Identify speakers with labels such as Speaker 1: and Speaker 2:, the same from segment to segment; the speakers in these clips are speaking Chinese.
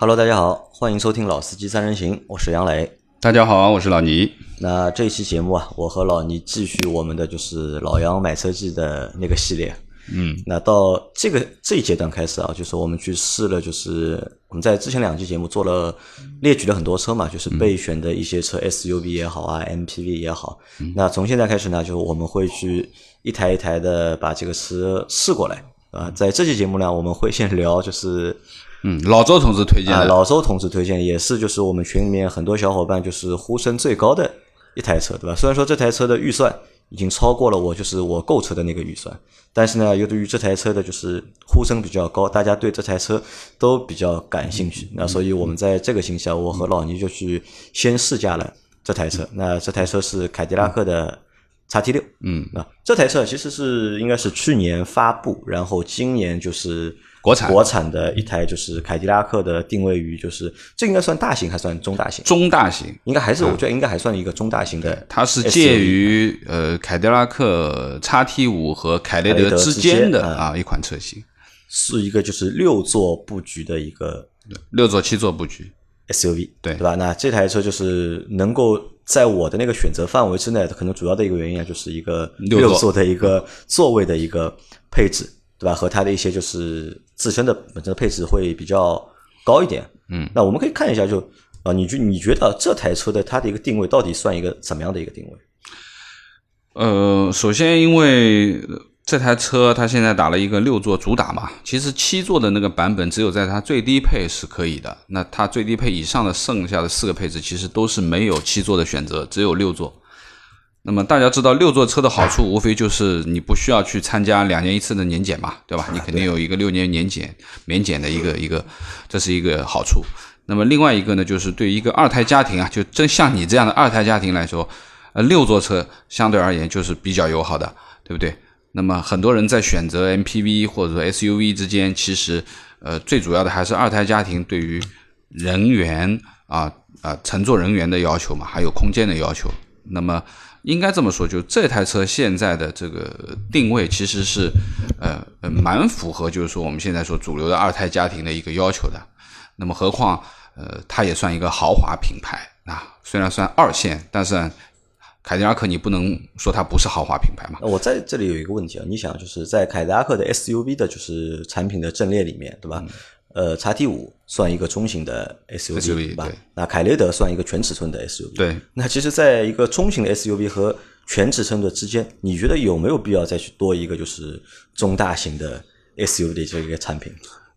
Speaker 1: Hello，大家好，欢迎收听《老司机三人行》，我是杨磊。
Speaker 2: 大家好，我是老倪。
Speaker 1: 那这一期节目啊，我和老倪继续我们的就是老杨买车记的那个系列。
Speaker 2: 嗯，
Speaker 1: 那到这个这一阶段开始啊，就是我们去试了，就是我们在之前两期节目做了列举了很多车嘛，就是备选的一些车，SUV 也好啊，MPV 也好。那从现在开始呢，就我们会去一台一台的把这个车试过来啊。在这期节目呢，我们会先聊就是。
Speaker 2: 嗯，老周同志推荐
Speaker 1: 啊，老周同志推荐也是，就是我们群里面很多小伙伴就是呼声最高的一台车，对吧？虽然说这台车的预算已经超过了我就是我购车的那个预算，但是呢，由于这台车的就是呼声比较高，大家对这台车都比较感兴趣，那所以我们在这个星期啊，我和老倪就去先试驾了这台车。那这台车是凯迪拉克的叉 T 六，
Speaker 2: 嗯，
Speaker 1: 啊，这台车其实是应该是去年发布，然后今年就是。
Speaker 2: 国产。
Speaker 1: 国产的一台就是凯迪拉克的定位于就是这应该算大型还算中大型？
Speaker 2: 中大型，
Speaker 1: 应该还是我觉得应该还算一个中大型的。
Speaker 2: 它是介于呃凯迪拉克 XT 五和凯雷德之间的啊一款车型，
Speaker 1: 是一个就是六座布局的一个
Speaker 2: 六座七座布局。
Speaker 1: SUV，
Speaker 2: 对。
Speaker 1: 对吧？那这台车就是能够在我的那个选择范围之内，可能主要的一个原因啊，就是一个
Speaker 2: 六座
Speaker 1: 的一个座位的一个配置，对吧？和它的一些就是自身的本身的配置会比较高一点。
Speaker 2: 嗯，
Speaker 1: 那我们可以看一下就，啊，你觉你觉得这台车的它的一个定位到底算一个怎么样的一个定位？
Speaker 2: 呃，首先因为这台车它现在打了一个六座主打嘛，其实七座的那个版本只有在它最低配是可以的，那它最低配以上的剩下的四个配置其实都是没有七座的选择，只有六座。那么大家知道六座车的好处，无非就是你不需要去参加两年一次的年检嘛，对吧？你肯定有一个六年年检免检的一个一个，这是一个好处。那么另外一个呢，就是对于一个二胎家庭啊，就真像你这样的二胎家庭来说，呃，六座车相对而言就是比较友好的，对不对？那么很多人在选择 MPV 或者说 SUV 之间，其实呃最主要的还是二胎家庭对于人员啊啊乘坐人员的要求嘛，还有空间的要求。那么应该这么说，就这台车现在的这个定位其实是呃呃蛮符合，就是说我们现在说主流的二胎家庭的一个要求的。那么何况呃它也算一个豪华品牌啊，虽然算二线，但是凯迪拉克你不能说它不是豪华品牌嘛。
Speaker 1: 我在这里有一个问题啊，你想就是在凯迪拉克的 SUV 的就是产品的阵列里面，对吧？呃，XT 五算一个中型的 SUV，,
Speaker 2: SUV
Speaker 1: 对吧？那凯雷德算一个全尺寸的 SUV，
Speaker 2: 对。
Speaker 1: 那其实，在一个中型的 SUV 和全尺寸的之间，你觉得有没有必要再去多一个就是中大型的 SUV 的这个产品？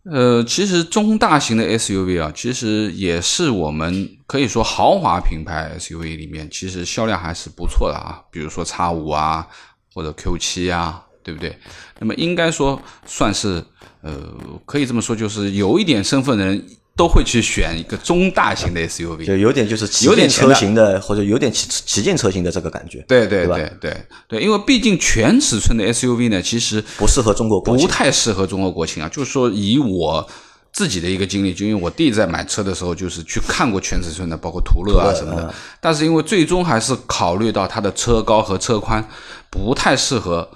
Speaker 2: 呃，其实中大型的 SUV 啊，其实也是我们可以说豪华品牌 SUV 里面，其实销量还是不错的啊。比如说 X 五啊，或者 Q 七啊，对不对？那么应该说算是呃，可以这么说，就是有一点身份的人都会去选一个中大型的 SUV，
Speaker 1: 就有点就是旗舰
Speaker 2: 有点
Speaker 1: 车型的，或者有点旗旗舰车型的这个感觉，
Speaker 2: 对对
Speaker 1: 对
Speaker 2: 对对对，因为毕竟全尺寸的 SUV 呢，其实
Speaker 1: 不适合中国国
Speaker 2: 不。太适合中国国情啊。就是说，以我自己的一个经历，就因为我弟在买车的时候，就是去看过全尺寸的，包括途乐啊什么的。
Speaker 1: 嗯
Speaker 2: 但是因为最终还是考虑到它的车高和车宽不太适合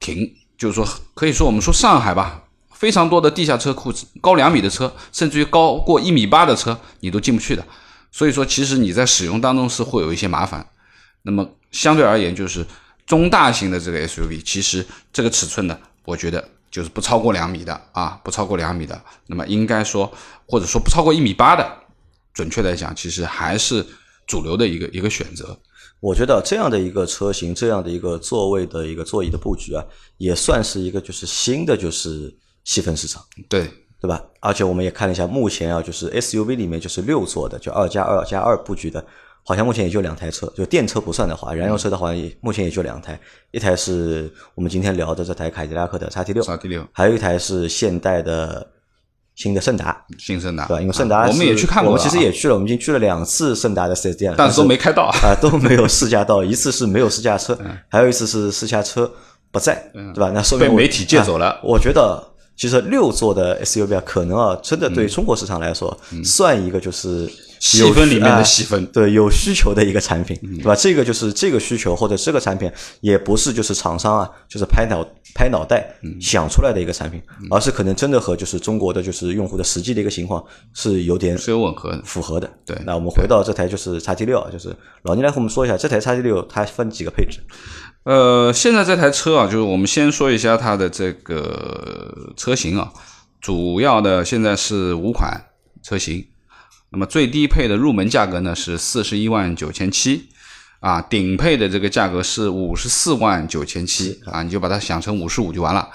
Speaker 2: 停，就是说，可以说我们说上海吧，非常多的地下车库，高两米的车，甚至于高过一米八的车，你都进不去的。所以说，其实你在使用当中是会有一些麻烦。那么相对而言，就是中大型的这个 SUV，其实这个尺寸呢，我觉得就是不超过两米的啊，不超过两米的，那么应该说或者说不超过一米八的，准确来讲，其实还是主流的一个一个选择。
Speaker 1: 我觉得这样的一个车型，这样的一个座位的一个座椅的布局啊，也算是一个就是新的就是细分市场，
Speaker 2: 对
Speaker 1: 对吧？而且我们也看了一下，目前啊，就是 SUV 里面就是六座的，就二加二加二布局的，好像目前也就两台车，就电车不算的话，燃油车的话也目前也就两台，一台是我们今天聊的这台凯迪拉克的 XT 六，
Speaker 2: 叉 T 六
Speaker 1: 还有一台是现代的新的胜达，
Speaker 2: 新胜达，
Speaker 1: 对吧？因为胜达、
Speaker 2: 啊我们也去看过
Speaker 1: 我们其实也去了，我们已经去了两次胜达的 4S 店了，
Speaker 2: 但是都没开到。
Speaker 1: 啊，都没有试驾到，一次是没有试驾车，还有一次是试驾车不在，对吧？那说明我
Speaker 2: 被媒体借走了
Speaker 1: 啊我觉得其实六座的 SUV 啊，可能啊，真的对中国市场来说，算一个就是
Speaker 2: 细分里面的细分，
Speaker 1: 对有需求的一个产品，对吧？这个就是这个需求或者这个产品，也不是就是厂商啊，就是拍脑拍脑袋想出来的一个产品，而是可能真的和就是中国的就是用户的实际的一个情况是有点
Speaker 2: 是有吻合
Speaker 1: 符合的。
Speaker 2: 对，
Speaker 1: 那我们回到这台就是叉 T 六啊，就是老倪来和我们说一下这台叉 T 六它分几个配置？
Speaker 2: 呃，现在这台车啊，就是我们先说一下它的这个车型啊，主要的现在是五款车型，那么最低配的入门价格呢是四十一万九千七，啊，顶配的这个价格是五十四万九千七，啊，你就把它想成五十五就完了。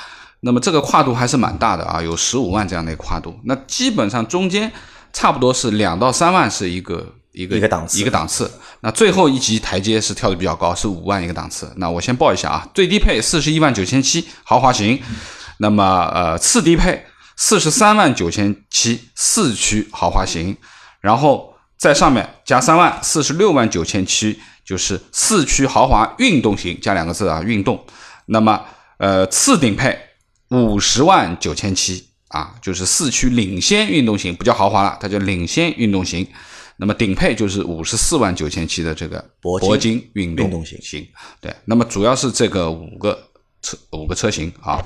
Speaker 2: 那么这个跨度还是蛮大的啊，有十五万这样的跨度。那基本上中间差不多是两到三万是一个。一个
Speaker 1: 一个档次，
Speaker 2: 一个档次。那最后一级台阶是跳的比较高，是五万一个档次。那我先报一下啊，最低配四十一万九千七豪华型，那么呃次低配四十三万九千七四驱豪华型，然后在上面加三万四十六万九千七就是四驱豪华运动型，加两个字啊运动。那么呃次顶配五十万九千七啊，就是四驱领先运动型，不叫豪华了，它叫领先运动型。那么顶配就是五十四万九千七的这个铂金运动
Speaker 1: 型，
Speaker 2: 型对。那么主要是这个五个车五个车型啊。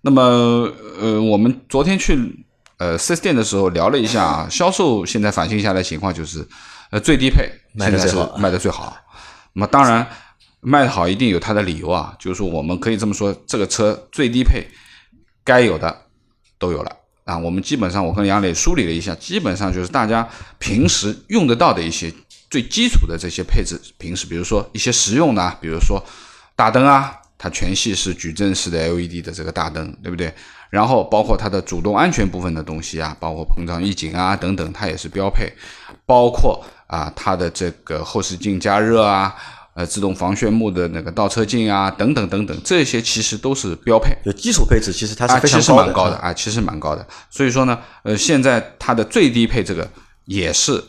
Speaker 2: 那么呃，我们昨天去呃四 S 店的时候聊了一下，啊销售现在反映下来情况就是，呃最低配现在是卖的最好。那么当然卖的好一定有它的理由啊，就是说我们可以这么说，这个车最低配该有的都有了。啊，我们基本上我跟杨磊梳理了一下，基本上就是大家平时用得到的一些最基础的这些配置，平时比如说一些实用的，比如说大灯啊，它全系是矩阵式的 LED 的这个大灯，对不对？然后包括它的主动安全部分的东西啊，包括膨胀预警啊等等，它也是标配，包括啊它的这个后视镜加热啊。呃，自动防眩目的那个倒车镜啊，等等等等，这些其实都是标配。
Speaker 1: 就基础配置，其实它是非常
Speaker 2: 高的啊，其实蛮高的。所以说呢，呃，现在它的最低配这个也是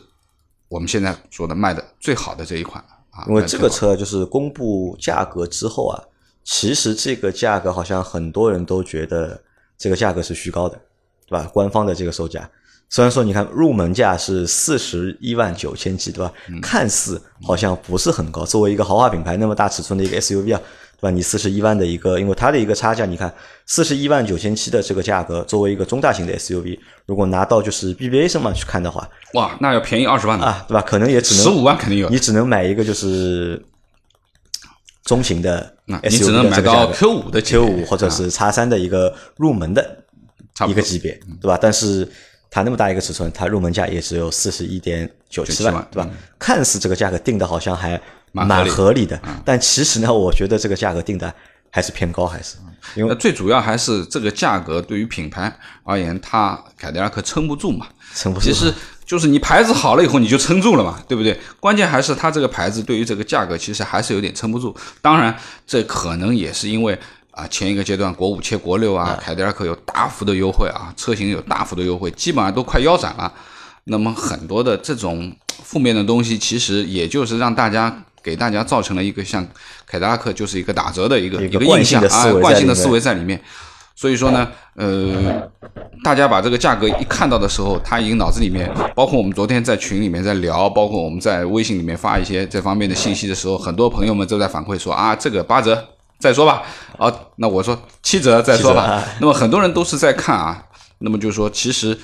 Speaker 2: 我们现在说的卖的最好的这一款啊。
Speaker 1: 因为这个车就是公布价格之后啊，其实这个价格好像很多人都觉得这个价格是虚高的，对吧？官方的这个售价。虽然说你看入门价是四十一万九千七，对吧？看似好像不是很高，作为一个豪华品牌那么大尺寸的一个 SUV 啊，对吧？你四十一万的一个，因为它的一个差价，你看四十一万九千七的这个价格，作为一个中大型的 SUV，如果拿到就是 BBA 上面去看的话，
Speaker 2: 哇，那要便宜二十万
Speaker 1: 啊，对吧？可能也只能
Speaker 2: 十五万肯定有，
Speaker 1: 你只能买一个就是中型的 SUV，你
Speaker 2: 只能买到 Q 五的
Speaker 1: Q 五或者是叉三的一个入门的一个级别，对吧？但是它那么大一个尺寸，它入门价也只有四十一点九七万，对吧？看似这个价格定的好像还蛮合理的，但其实呢，我觉得这个价格定的还是偏高，还是因为
Speaker 2: 最主要还是这个价格对于品牌而言，它凯迪拉克撑不住嘛，
Speaker 1: 撑不住。
Speaker 2: 其实就是你牌子好了以后，你就撑住了嘛，对不对？关键还是它这个牌子对于这个价格，其实还是有点撑不住。当然，这可能也是因为。啊，前一个阶段国五切国六啊，凯迪拉克有大幅的优惠啊，车型有大幅的优惠，基本上都快腰斩了。那么很多的这种负面的东西，其实也就是让大家给大家造成了一个像凯迪拉克就是一个打折的一个一个印象啊，惯性的思维在里面。所以说呢，呃，大家把这个价格一看到的时候，他已经脑子里面，包括我们昨天在群里面在聊，包括我们在微信里面发一些这方面的信息的时候，很多朋友们都在反馈说啊，这个八折。再说吧，啊，那我说七折再说吧。那么很多人都是在看啊，那么就是说，其实，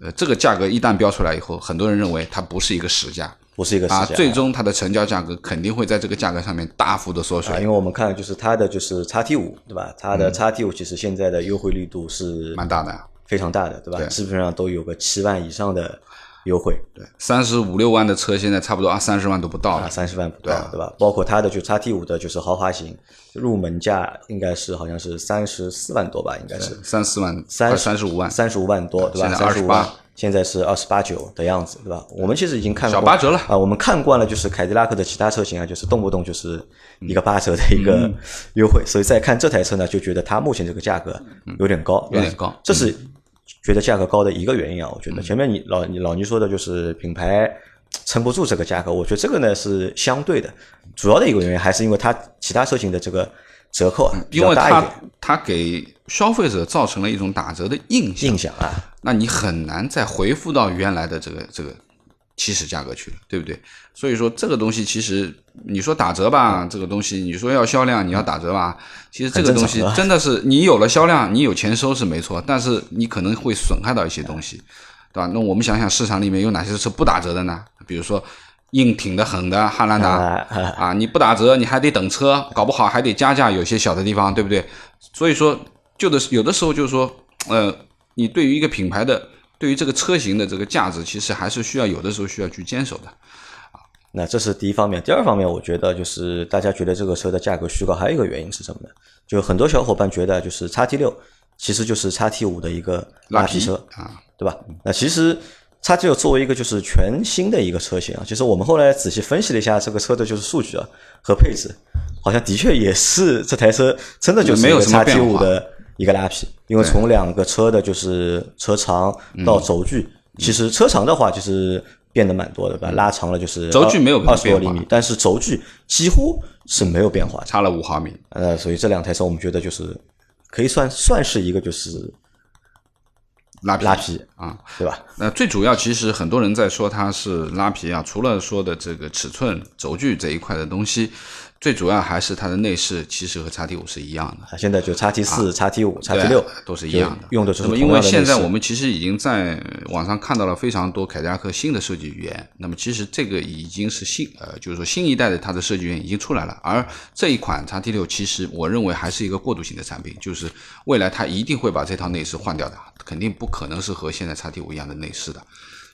Speaker 2: 呃，这个价格一旦标出来以后，很多人认为它不是一个实价，
Speaker 1: 不是一个实价，
Speaker 2: 最终它的成交价格肯定会在这个价格上面大幅的缩水。
Speaker 1: 因为我们看就是它的就是叉 T 五，对吧？它的叉 T 五其实现在的优惠力度是
Speaker 2: 蛮大的，
Speaker 1: 非常大的，对吧？基本上都有个七万以上的。优惠。
Speaker 2: 对，三十五六万的车现在差不多啊，三十万都不到了，
Speaker 1: 三十万不到，对吧？包括它的就叉 T 五的，就是豪华型，入门价应该是好像是三十四万多吧，应该是。
Speaker 2: 三四万，
Speaker 1: 三
Speaker 2: 三十五万，
Speaker 1: 三十五万多，对吧？三十五万，现在是二十八九的样子，对吧？我们其实已经看
Speaker 2: 小八折了。
Speaker 1: 啊，我们看惯了，就是凯迪拉克的其他车型啊，就是动不动就是一个八折的一个优惠，所以再看这台车呢，就觉得它目前这个价格有点高，
Speaker 2: 有点高，
Speaker 1: 这是。觉得价格高的一个原因啊，我觉得前面你老你老倪说的就是品牌撑不住这个价格，我觉得这个呢是相对的，主要的一个原因还是因为它其他车型的这个折扣啊比
Speaker 2: 因为它
Speaker 1: 较大一点。
Speaker 2: 它给消费者造成了一种打折的印象，
Speaker 1: 印象啊。
Speaker 2: 那你很难再回复到原来的这个这个起始价格去了，对不对？所以说这个东西其实你说打折吧，这个东西你说要销量，你要打折吧，其实这个东西真的是你有了销量，你有钱收是没错，但是你可能会损害到一些东西，对吧？那我们想想市场里面有哪些是不打折的呢？比如说硬挺的很的汉兰达。
Speaker 1: 啊，
Speaker 2: 你不打折，你还得等车，搞不好还得加价，有些小的地方，对不对？所以说，就的有的时候就是说，呃，你对于一个品牌的，对于这个车型的这个价值，其实还是需要有的时候需要去坚守的。
Speaker 1: 那这是第一方面，第二方面，我觉得就是大家觉得这个车的价格虚高，还有一个原因是什么呢？就很多小伙伴觉得，就是叉 T 六其实就是叉 T 五的一个拉皮车，
Speaker 2: 啊，
Speaker 1: 对吧？那其实叉 T 六作为一个就是全新的一个车型啊，其实我们后来仔细分析了一下这个车的就是数据啊和配置，好像的确也是这台车真的就是
Speaker 2: 没有什么
Speaker 1: T
Speaker 2: 变化
Speaker 1: 五的一个拉皮，因为从两个车的就是车长到轴距，其实车长的话就是变得蛮多的，对吧？拉长了就是
Speaker 2: 轴距没有
Speaker 1: 二十多厘米，但是轴距几乎是没有变化。
Speaker 2: 差了五毫米。
Speaker 1: 呃，所以这两台车我们觉得就是可以算算是一个就是
Speaker 2: 拉皮
Speaker 1: 拉皮，
Speaker 2: 啊，
Speaker 1: 对吧？
Speaker 2: 那最主要其实很多人在说它是拉皮啊，除了说的这个尺寸、轴距这一块的东西，最主要还是它的内饰，其实和叉 T 五是一样的。
Speaker 1: 啊，现在就叉 T 四、叉 T 五、
Speaker 2: 叉
Speaker 1: T 六
Speaker 2: 都是一样的，
Speaker 1: 用的就是
Speaker 2: 因为现在我们其实已经在网上看到了非常多凯迪拉克新的设计语言，那么其实这个已经是新呃，就是说新一代的它的设计语言已经出来了，而这一款叉 T 六其实我认为还是一个过渡型的产品，就是未来它一定会把这套内饰换掉的，肯定不可能是和现在叉 T 五一样的内饰的，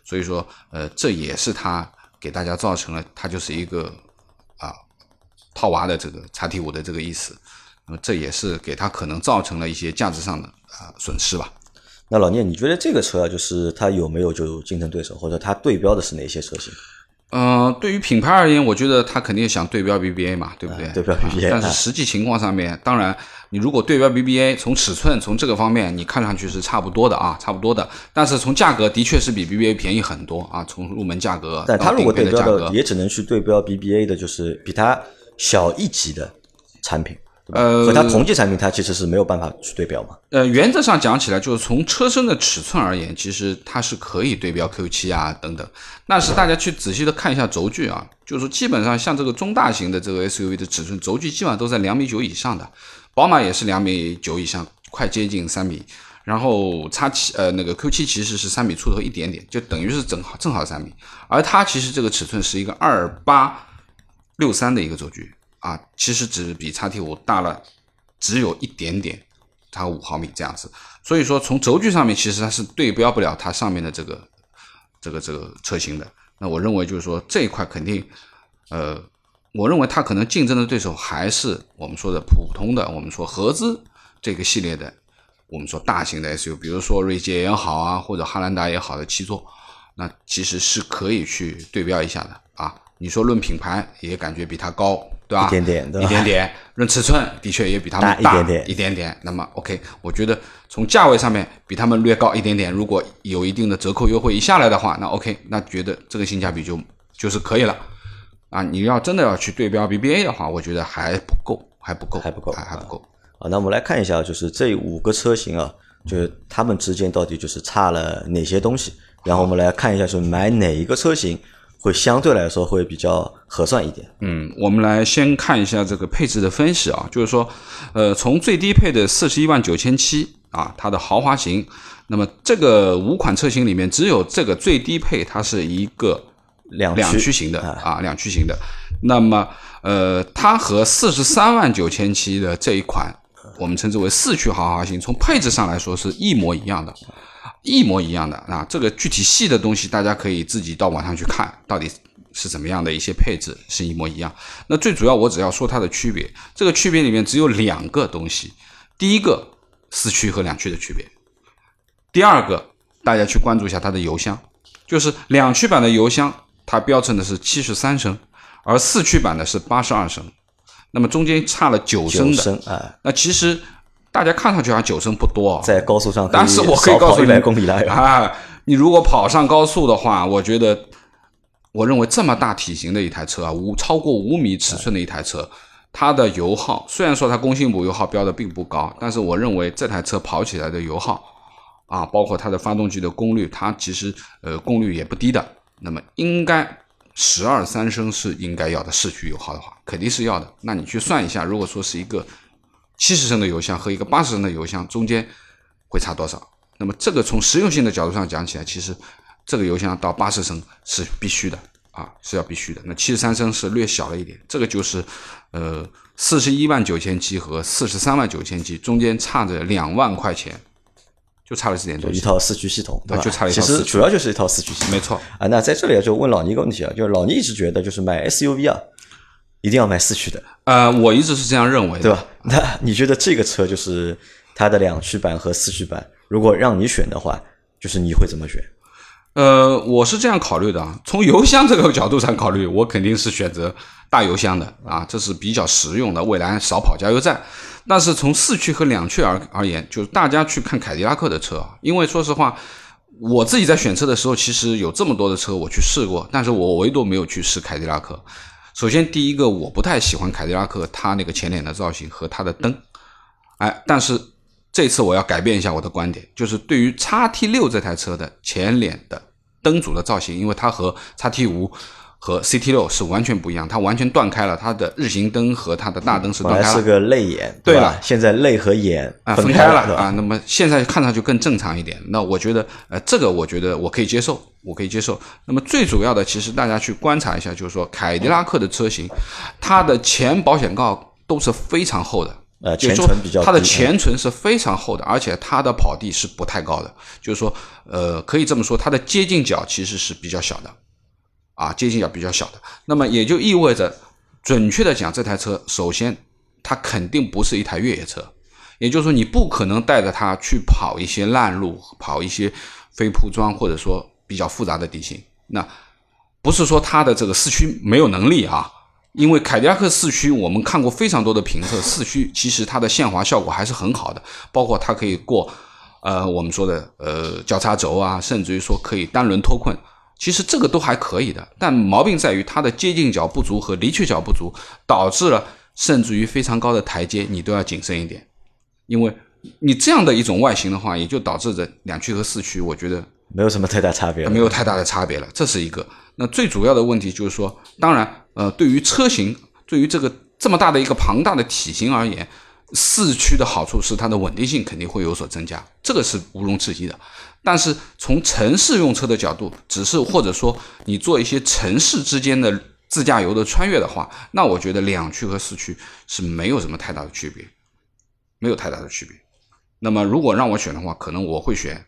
Speaker 2: 所以说呃，这也是它给大家造成了它就是一个啊套娃的这个 x T 五的这个意思。那么这也是给他可能造成了一些价值上的啊、损失吧。
Speaker 1: 那老聂，你觉得这个车啊，就是它有没有就竞争对手，或者它对标的是哪些车型？
Speaker 2: 嗯、对于品牌而言，我觉得它肯定想对标 BBA 嘛，对不对？
Speaker 1: 啊对标 BBA
Speaker 2: 啊但是
Speaker 1: 啊
Speaker 2: 实际情况上面，当然，你如果对标 BBA，从尺寸从这个方面，你看上去是差不多的啊，差不多的。但是从价格的确是比 BBA 便宜很多啊，从入门价格
Speaker 1: 但它如果对标也只能去对标 BBA 的，就是比它小一级的产品，
Speaker 2: 呃
Speaker 1: 和它同级产品，它其实是没有办法去对标嘛。
Speaker 2: 呃，原则上讲起来，就是从车身的尺寸而言，其实它是可以对标 Q 7啊等等。但是大家去仔细的看一下轴距啊，就是说基本上像这个中大型的这个 SUV 的尺寸，轴距基本上都在两米九以上的，宝马也是两米九以上，快接近三米。然后叉七呃那个 Q 7其实是三米出头一点点，就等于是正好正好三米，而它其实这个尺寸是一个二八六三的一个轴距啊，其实只比叉 T 五大了只有一点点，差五毫米这样子。所以说从轴距上面，其实它是对标不了它上面的这个这个这个车型的。那我认为就是说这一块肯定，呃，我认为它可能竞争的对手还是我们说的普通的，我们说合资这个系列的，我们说大型的 SUV，比如说锐界也好啊，或者汉兰达也好的七座，那其实是可以去对标一下的啊。你说论品牌，也感觉比它高，对吧？
Speaker 1: 一点点对吧
Speaker 2: 一点点。论尺寸，的确也比他们
Speaker 1: 大一点点
Speaker 2: 一点点。那么 OK，我觉得从价位上面比他们略高一点点。如果有一定的折扣优惠一下来的话，那 OK，那觉得这个性价比就就是可以了。啊，你要真的要去对标 BBA 的话，我觉得还不够，还不够，
Speaker 1: 还不够
Speaker 2: 还还不够。
Speaker 1: 啊，那我们来看一下，就是这五个车型啊，就是它们之间到底就是差了哪些东西，然后我们来看一下，就是买哪一个车型会相对来说会比较合算一点。
Speaker 2: 嗯，我们来先看一下这个配置的分析啊，就是说，呃，从最低配的四十一万九千七啊，它的豪华型，那么这个五款车型里面，只有这个最低配它是一个
Speaker 1: 两
Speaker 2: 两驱型的啊，两驱型的。那么，呃，它和四十三万九千七的这一款，我们称之为四驱豪华型，从配置上来说是一模一样的。一模一样的啊，这个具体细的东西大家可以自己到网上去看，到底是怎么样的一些配置是一模一样。那最主要我只要说它的区别，这个区别里面只有两个东西，第一个四驱和两驱的区别，第二个大家去关注一下它的油箱，就是两驱版的油箱它标称的是七十三升，而四驱版的是八十二升，那么中间差了九升的。
Speaker 1: 九升啊，
Speaker 2: 那其实大家看上去好像九升不多啊，
Speaker 1: 在高速上，
Speaker 2: 但是我可以告诉你，
Speaker 1: 一百公里来
Speaker 2: 啊，你如果跑上高速的话，我觉得，我认为这么大体型的一台车啊，五超过五米尺寸的一台车，它的油耗虽然说它工信部油耗标的并不高，但是我认为这台车跑起来的油耗啊，包括它的发动机的功率，它其实呃功率也不低的。那么应该十二三升是应该要的，市区油耗的话肯定是要的。那你去算一下，如果说是一个七十升的油箱和一个八十升的油箱中间会差多少？那么这个从实用性的角度上讲起来，其实这个油箱到八十升是必须的。啊，是要必须的。那七十三升是略小了一点，这个就是，呃，四十一万九千七和四十三万九千七中间差着两万块钱，就差了这点东
Speaker 1: 西。一套四驱系统，对吧？
Speaker 2: 就差了一
Speaker 1: 套。其实主要就是一套四驱系统，
Speaker 2: 没错。
Speaker 1: 啊，那在这里就问老倪一个问题啊，就是老倪一直觉得就是买 SUV 啊，一定要买四驱的。
Speaker 2: 呃，我一直是这样认为，
Speaker 1: 对吧？那你觉得这个车就是它的两驱版和四驱版，如果让你选的话，就是你会怎么选？
Speaker 2: 呃，我是这样考虑的啊，从油箱这个角度上考虑，我肯定是选择大油箱的啊，这是比较实用的，未来少跑加油站。但是从四驱和两驱而而言，就是大家去看凯迪拉克的车，因为说实话，我自己在选车的时候，其实有这么多的车我去试过，但是我唯独没有去试凯迪拉克。首先，第一个我不太喜欢凯迪拉克它那个前脸的造型和它的灯，哎，但是。这次我要改变一下我的观点，就是对于叉 T 六这台车的前脸的灯组的造型，因为它和叉 T 五和 CT 六是完全不一样，它完全断开了，它的日行灯和它的大灯是断开了。
Speaker 1: 是个泪眼，
Speaker 2: 对了，
Speaker 1: 现在泪和眼
Speaker 2: 啊分
Speaker 1: 开了
Speaker 2: 啊，那么现在看上去更正常一点。那我觉得，呃，这个我觉得我可以接受，我可以接受。那么最主要的，其实大家去观察一下，就是说凯迪拉克的车型，它的前保险杠都是非常厚的。
Speaker 1: 呃，前唇比较，
Speaker 2: 它的前唇是非常厚的，而且它的跑地是不太高的，就是说，呃，可以这么说，它的接近角其实是比较小的，啊，接近角比较小的。那么也就意味着，准确的讲，这台车首先它肯定不是一台越野车，也就是说，你不可能带着它去跑一些烂路，跑一些非铺装或者说比较复杂的地形。那不是说它的这个四驱没有能力啊。因为凯迪拉克四驱，我们看过非常多的评测，四驱其实它的限滑效果还是很好的，包括它可以过，呃，我们说的呃交叉轴啊，甚至于说可以单轮脱困，其实这个都还可以的。但毛病在于它的接近角不足和离去角不足，导致了甚至于非常高的台阶你都要谨慎一点，因为你这样的一种外形的话，也就导致着两驱和四驱，我觉得
Speaker 1: 没有什么太大差别，
Speaker 2: 没有太大的差别了，这是一个。那最主要的问题就是说，当然。呃，对于车型，对于这个这么大的一个庞大的体型而言，四驱的好处是它的稳定性肯定会有所增加，这个是毋庸置疑的。但是从城市用车的角度，只是或者说你做一些城市之间的自驾游的穿越的话，那我觉得两驱和四驱是没有什么太大的区别，没有太大的区别。那么如果让我选的话，可能我会选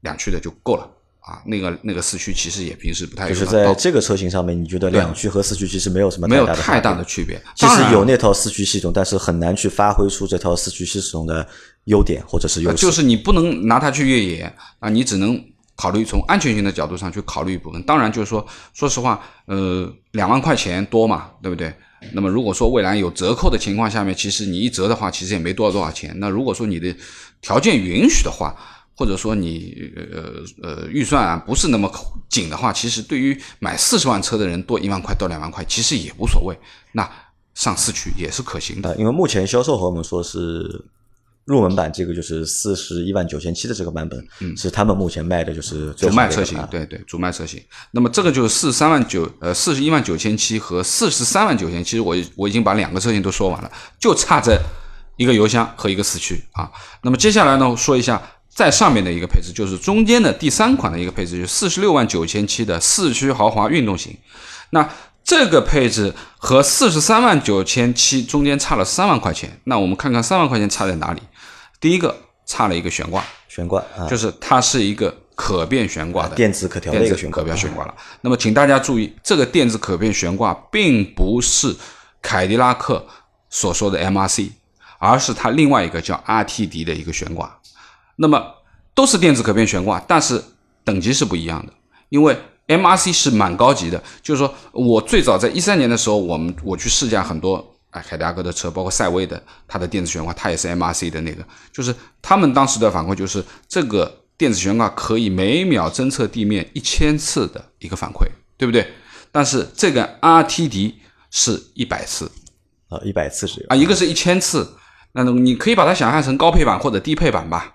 Speaker 2: 两驱的就够了。啊，那个那个四驱其实也平时不太
Speaker 1: 就是在这个车型上面，你觉得两驱和四驱其实没有什么
Speaker 2: 没有太
Speaker 1: 大
Speaker 2: 的区别？
Speaker 1: 其实有那套四驱系统，但是很难去发挥出这套四驱系统的优点或者是优势。
Speaker 2: 就是你不能拿它去越野啊，你只能考虑从安全性的角度上去考虑一部分。当然，就是说，说实话，呃，两万块钱多嘛，对不对？那么如果说未来有折扣的情况下面，其实你一折的话，其实也没多少多少钱。那如果说你的条件允许的话，或者说你呃呃预算啊不是那么紧的话，其实对于买四十万车的人多一万块到两万块，其实也无所谓。那上四驱也是可行的。
Speaker 1: 因为目前销售和我们说是入门版，这个就是四十一万九千七的这个版本，嗯，是他们目前卖的就是
Speaker 2: 主卖车型，对对，主卖车型。那么这个就是四十三万九呃四十一万九千七和四十三万九千，其实我我已经把两个车型都说完了，就差这一个油箱和一个四驱啊。那么接下来呢，说一下。在上面的一个配置，就是中间的第三款的一个配置，就是四十六万九千七的四驱豪华运动型。那这个配置和四十三万九千七中间差了三万块钱。那我们看看三万块钱差在哪里？第一个差了一个悬挂，
Speaker 1: 悬挂
Speaker 2: 就是它是一个可变悬挂的
Speaker 1: 电子可调的一个悬
Speaker 2: 挂，可变悬挂了。那么请大家注意，这个电子可变悬挂并不是凯迪拉克所说的 MRC，而是它另外一个叫 RTD 的一个悬挂。那么都是电子可变悬挂，但是等级是不一样的。因为 MRC 是蛮高级的，就是说我最早在一三年的时候，我们我去试驾很多哎凯迪拉克的车，包括赛威的，它的电子悬挂它也是 MRC 的那个，就是他们当时的反馈就是这个电子悬挂可以每秒侦测地面一千次的一个反馈，对不对？但是这个 RTD 是一百次，
Speaker 1: 啊，一百次只有
Speaker 2: 啊，一个是一千次，那你可以把它想象成高配版或者低配版吧，啊，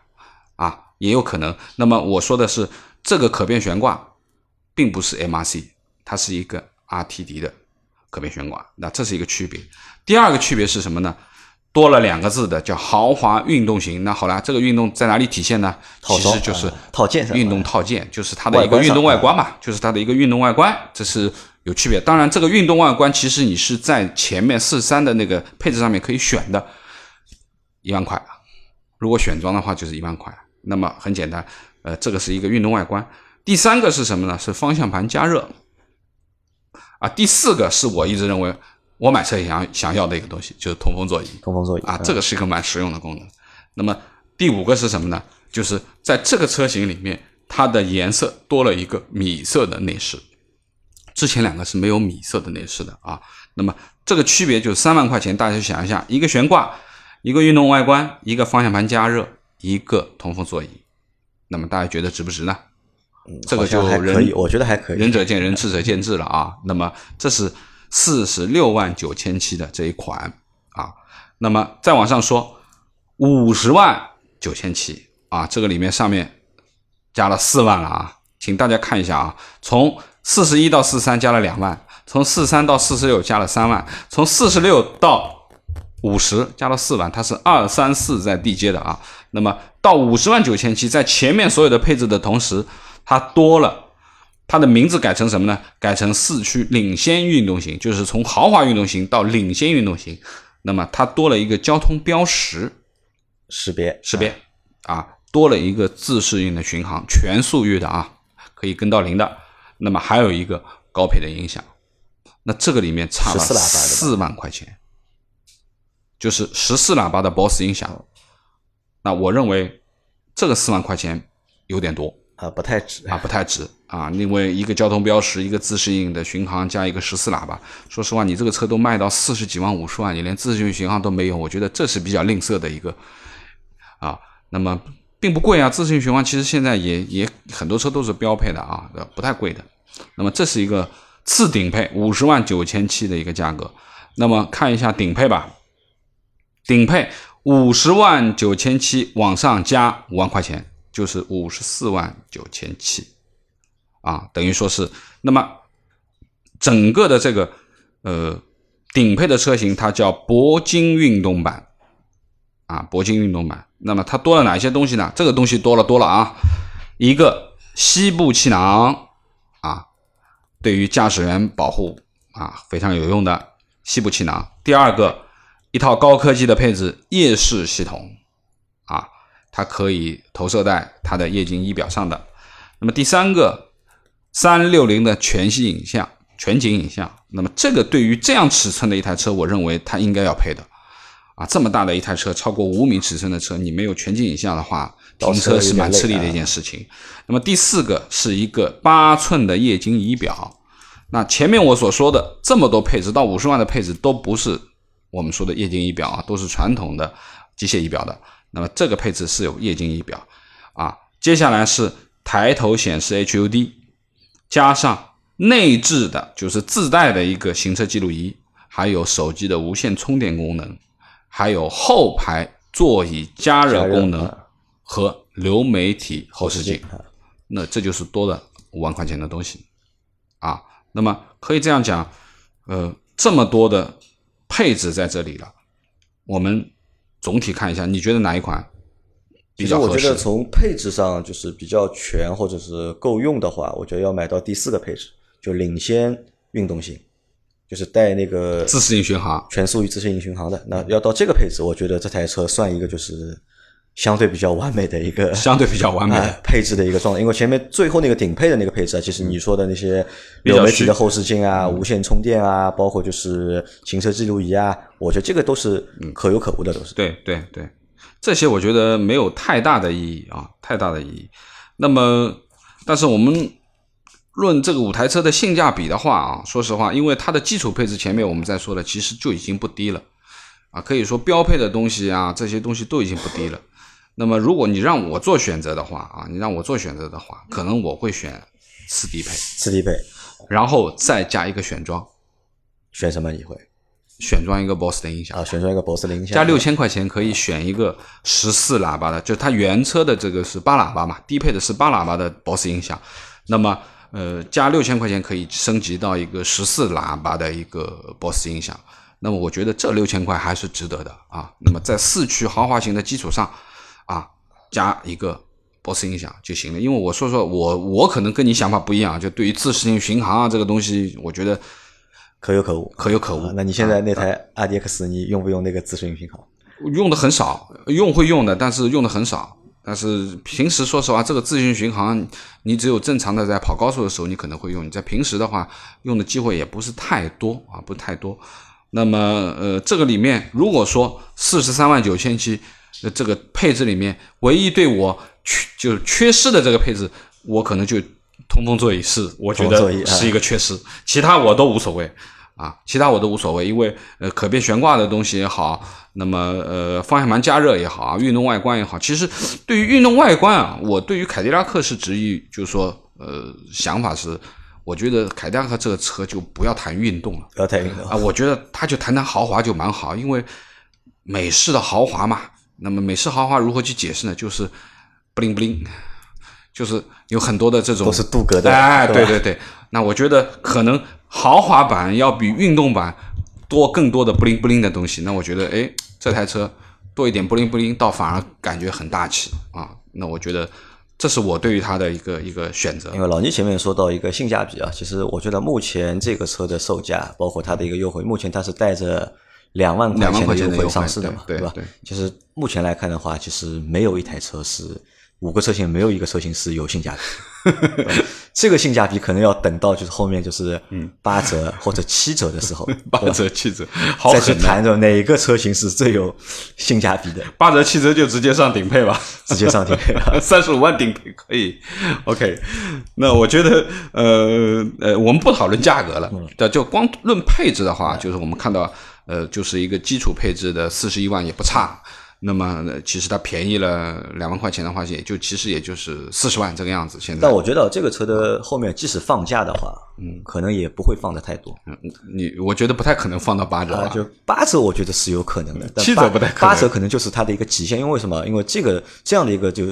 Speaker 2: 也有可能。那么我说的是这个可变悬挂，并不是 MRC，它是一个 RTD 的可变悬挂，那这是一个区别。第二个区别是什么呢？多了两个字的叫豪华运动型。那好了，这个运动在哪里体现呢？其实就是
Speaker 1: 套件
Speaker 2: 运动套件，就是它的一个运动外观嘛，就是它的一个运动外观，这是有区别。当然，这个运动外观其实你是在前面四三的那个配置上面可以选的，一万块。如果选装的话就是一万块。那么很简单，呃，这个是一个运动外观。第三个是什么呢？是方向盘加热。啊，第四个是我一直认为。我买车想想要的一个东西就是通风座椅，
Speaker 1: 通风座椅
Speaker 2: 啊，这个是一个蛮实用的功能。那么第五个是什么呢？就是在这个车型里面，它的颜色多了一个米色的内饰，之前两个是没有米色的内饰的啊。那么这个区别就是三万块钱，大家想一下，一个悬挂，一个运动外观，一个方向盘加热，一个通风座椅，那么大家觉得值不值呢？这个就仁
Speaker 1: 我觉得还可以，
Speaker 2: 仁者见仁，智者见智了啊。那么这是。四十六万九千七的这一款啊，那么再往上说，五十万九千七啊，这个里面上面加了四万了啊，请大家看一下啊，从四十一到四三加了两万，从四三到四十六加了三万，从四十六到五十加了四万，它是二三四在递接的啊，那么到五十万九千七，在前面所有的配置的同时，它多了。它的名字改成什么呢？改成四驱领先运动型，就是从豪华运动型到领先运动型。那么它多了一个交通标识
Speaker 1: 识别，
Speaker 2: 识别啊，多了一个自适应的巡航，全速域的啊，可以跟到零的。那么还有一个高配的音响，那这个里面差了四万块钱，就是十四喇叭的 BOSS 音响。那我认为这个四万块钱有点多。
Speaker 1: 啊，不太值
Speaker 2: 啊，不太值啊！因为一个交通标识，一个自适应的巡航，加一个十四喇叭。说实话，你这个车都卖到四十几万、五十万，你连自适应巡航都没有，我觉得这是比较吝啬的一个啊。那么并不贵啊，自适应巡航其实现在也也很多车都是标配的啊，不太贵的。那么这是一个次顶配，五十万九千七的一个价格。那么看一下顶配吧，顶配五十万九千七往上加五万块钱。就是五十四万九千七，啊，等于说是那么整个的这个呃顶配的车型，它叫铂金运动版，啊，铂金运动版。那么它多了哪些东西呢？这个东西多了多了啊，一个膝部气囊啊，对于驾驶员保护啊非常有用的膝部气囊。第二个，一套高科技的配置夜视系统啊。它可以投射在它的液晶仪表上的。那么第三个，三六零的全息影像、全景影像。那么这个对于这样尺寸的一台车，我认为它应该要配的。啊，这么大的一台车，超过五米尺寸的车，你没有全景影像的话，停车是蛮吃力的一件事情。那么第四个是一个八寸的液晶仪表。那前面我所说的这么多配置，到五十万的配置都不是我们说的液晶仪表啊，都是传统的机械仪表的。那么这个配置是有液晶仪表啊，接下来是抬头显示 HUD，加上内置的就是自带的一个行车记录仪，还有手机的无线充电功能，还有后排座椅加热功能和流媒体后视镜。那这就是多了五万块钱的东西啊。那么可以这样讲，呃，这么多的配置在这里了，我们。总体看一下，你觉得哪一款比较
Speaker 1: 合适？我觉得从配置上就是比较全或者是够用的话，我觉得要买到第四个配置，就领先运动性，就是带那个
Speaker 2: 自适应巡航、
Speaker 1: 全速域自适应巡航的。那要到这个配置，我觉得这台车算一个就是。相对比较完美的一个，
Speaker 2: 相对比较完美。的
Speaker 1: 配置的一个状态，因为前面最后那个顶配的那个配置啊，其实你说的那些流媒体的后视镜啊、无线充电啊，包括就是行车记录仪啊，我觉得这个都是可有可无的，都是。
Speaker 2: 对对对，这些我觉得没有太大的意义啊，太大的意义。那么，但是我们论这个五台车的性价比的话啊，说实话，因为它的基础配置前面我们在说的其实就已经不低了。啊，可以说标配的东西啊，这些东西都已经不低了。那么，如果你让我做选择的话啊，你让我做选择的话，可能我会选次低配，
Speaker 1: 次低配，
Speaker 2: 然后再加一个选装，
Speaker 1: 选什么？你会
Speaker 2: 选装一个 BOSS 的音响
Speaker 1: 啊，选装一个 BOSS 的音响，
Speaker 2: 加六千块钱可以选一个十四喇叭的，就它原车的这个是八喇叭嘛，低配的是八喇叭的 BOSS 音响，那么呃加六千块钱可以升级到一个十四喇叭的一个 BOSS 音响，那么我觉得这六千块还是值得的啊。那么在四驱豪华型的基础上啊，加一个 BOSS 音响就行了。因为我说说我我可能跟你想法不一样，就对于自适应巡航啊这个东西，我觉得。
Speaker 1: 可有可无，
Speaker 2: 可有可无。
Speaker 1: 那你现在那台 RDX，你用不用那个自适应巡航？
Speaker 2: 用的很少，用会用的，但是用的很少。但是平时说实话，这个自适应巡航，你只有正常的在跑高速的时候，你可能会用。你在平时的话，用的机会也不是太多啊，不太多。那么，呃，这个里面如果说四十三万九千七，这个配置里面唯一对我缺就缺失的这个配置，我可能就。通风座椅是我觉得是一个缺失，其他我都无所谓啊，其他我都无所谓，因为呃可变悬挂的东西也好，那么呃方向盘加热也好啊，运动外观也好，其实对于运动外观啊，我对于凯迪拉克是执意，就是说呃想法是，我觉得凯迪拉克这个车就不要谈运动了，
Speaker 1: 不要谈运动
Speaker 2: 啊，我觉得它就谈谈豪华就蛮好，因为美式的豪华嘛，那么美式豪华如何去解释呢？就是不灵不灵。就是有很多的这种
Speaker 1: 都是镀铬的，
Speaker 2: 哎，对对对。那我觉得可能豪华版要比运动版多更多的不灵不灵的东西。那我觉得，哎，这台车多一点不灵不灵，倒反而感觉很大气啊。那我觉得这是我对于它的一个一个选择。
Speaker 1: 因为老倪前面说到一个性价比啊，其实我觉得目前这个车的售价，包括它的一个优惠，目前它是带着两万块钱的优惠上市的嘛，
Speaker 2: 对
Speaker 1: 吧？就是目前来看的话，其实没有一台车是。五个车型没有一个车型是有性价比，这个性价比可能要等到就是后面就是八折或者七折的时候，
Speaker 2: 八折七折，
Speaker 1: 再去谈着哪个车型是最有性价比的。
Speaker 2: 八折七折就直接上顶配吧，
Speaker 1: 直接上顶配，
Speaker 2: 三十五万顶配可以。OK，那我觉得呃呃，我们不讨论价格了，对，就光论配置的话，就是我们看到呃，就是一个基础配置的四十一万也不差。那么其实它便宜了两万块钱的话，也就其实也就是四十万这个样子。现在，
Speaker 1: 但我觉得这个车的后面即使放价的话，嗯，可能也不会放的太多。
Speaker 2: 嗯，你我觉得不太可能放到八折
Speaker 1: 啊，就八折我觉得是有可能的，
Speaker 2: 七折不太可能。
Speaker 1: 八折可能就是它的一个极限，因为什么？因为这个这样的一个就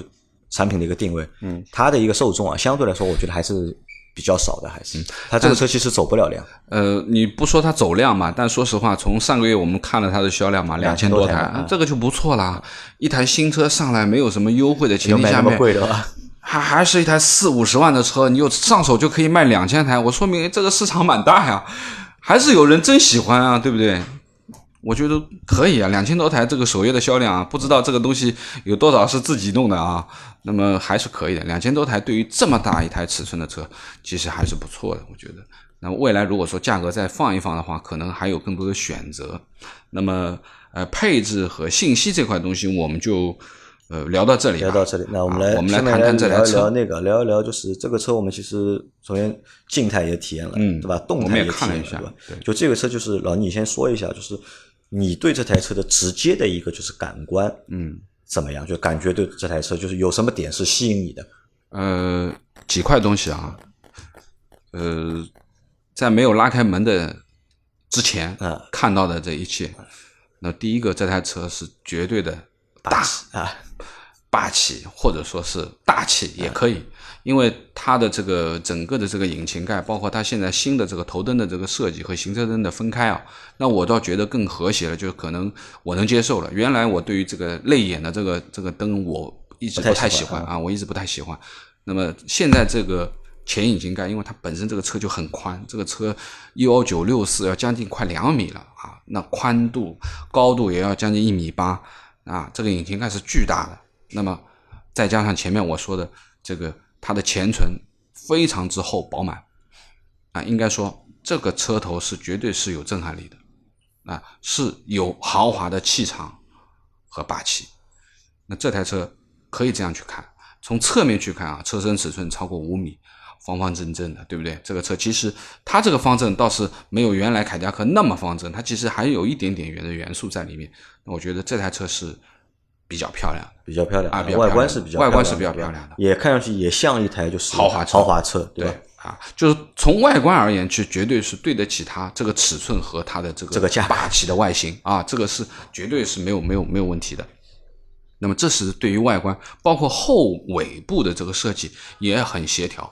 Speaker 1: 产品的一个定位，嗯，它的一个受众啊，相对来说我觉得还是。比较少的还是，它这个车其实走不了量。
Speaker 2: 呃，你不说它走量嘛？但说实话，从上个月我们看了它的销量嘛，两千多台，这个就不错啦。一台新车上来没有什么优惠的前提下面，还还是一台四五十万的车，你又上手就可以卖两千台，我说明这个市场蛮大呀，还是有人真喜欢啊，对不对？我觉得可以啊，两千多台这个首页的销量啊，不知道这个东西有多少是自己弄的啊。那么还是可以的，两千多台对于这么大一台尺寸的车，其实还是不错的。我觉得，那么未来如果说价格再放一放的话，可能还有更多的选择。那么，呃，配置和信息这块东西，我们就呃聊到这里。
Speaker 1: 聊到这里，那我们来
Speaker 2: 我们来谈谈这台
Speaker 1: 车。聊那个，聊一聊就是这个车，我们其实首先静态也体验了，嗯，对吧？动态
Speaker 2: 也
Speaker 1: 看
Speaker 2: 了一下，
Speaker 1: 对。就这个车，就是老倪你先说一下，就是你对这台车的直接的一个就是感官，嗯。怎么样？就感觉对这台车就是有什么点是吸引你的？
Speaker 2: 呃，几块东西啊。呃，在没有拉开门的之前，嗯，看到的这一切。那第一个，这台车是绝对的大
Speaker 1: 啊，
Speaker 2: 霸气，或者说是大气也可以。因为它的这个整个的这个引擎盖，包括它现在新的这个头灯的这个设计和行车灯的分开啊，那我倒觉得更和谐了，就是可能我能接受了。原来我对于这个泪眼的这个这个灯，我一直不太喜欢啊，我一直不太喜欢。那么现在这个前引擎盖，因为它本身这个车就很宽，这个车幺九六四要将近快两米了啊，那宽度高度也要将近一米八啊，这个引擎盖是巨大的。那么再加上前面我说的这个。它的前唇非常之厚饱满，啊，应该说这个车头是绝对是有震撼力的，啊，是有豪华的气场和霸气。那这台车可以这样去看，从侧面去看啊，车身尺寸超过五米，方方正正的，对不对？这个车其实它这个方正倒是没有原来凯迪拉克那么方正，它其实还有一点点圆的元素在里面。那我觉得这台车是。比较漂亮，
Speaker 1: 比较漂亮
Speaker 2: 啊，
Speaker 1: 外观是比较
Speaker 2: 外观是比较漂亮的，
Speaker 1: 也看上去也像一台就是
Speaker 2: 豪华
Speaker 1: 豪华车，对吧？
Speaker 2: 啊，就是从外观而言，去绝对是对得起它这个尺寸和它的这个
Speaker 1: 这个价
Speaker 2: 霸气的外形。啊，这个是绝对是没有没有没有问题的。那么这是对于外观，包括后尾部的这个设计也很协调。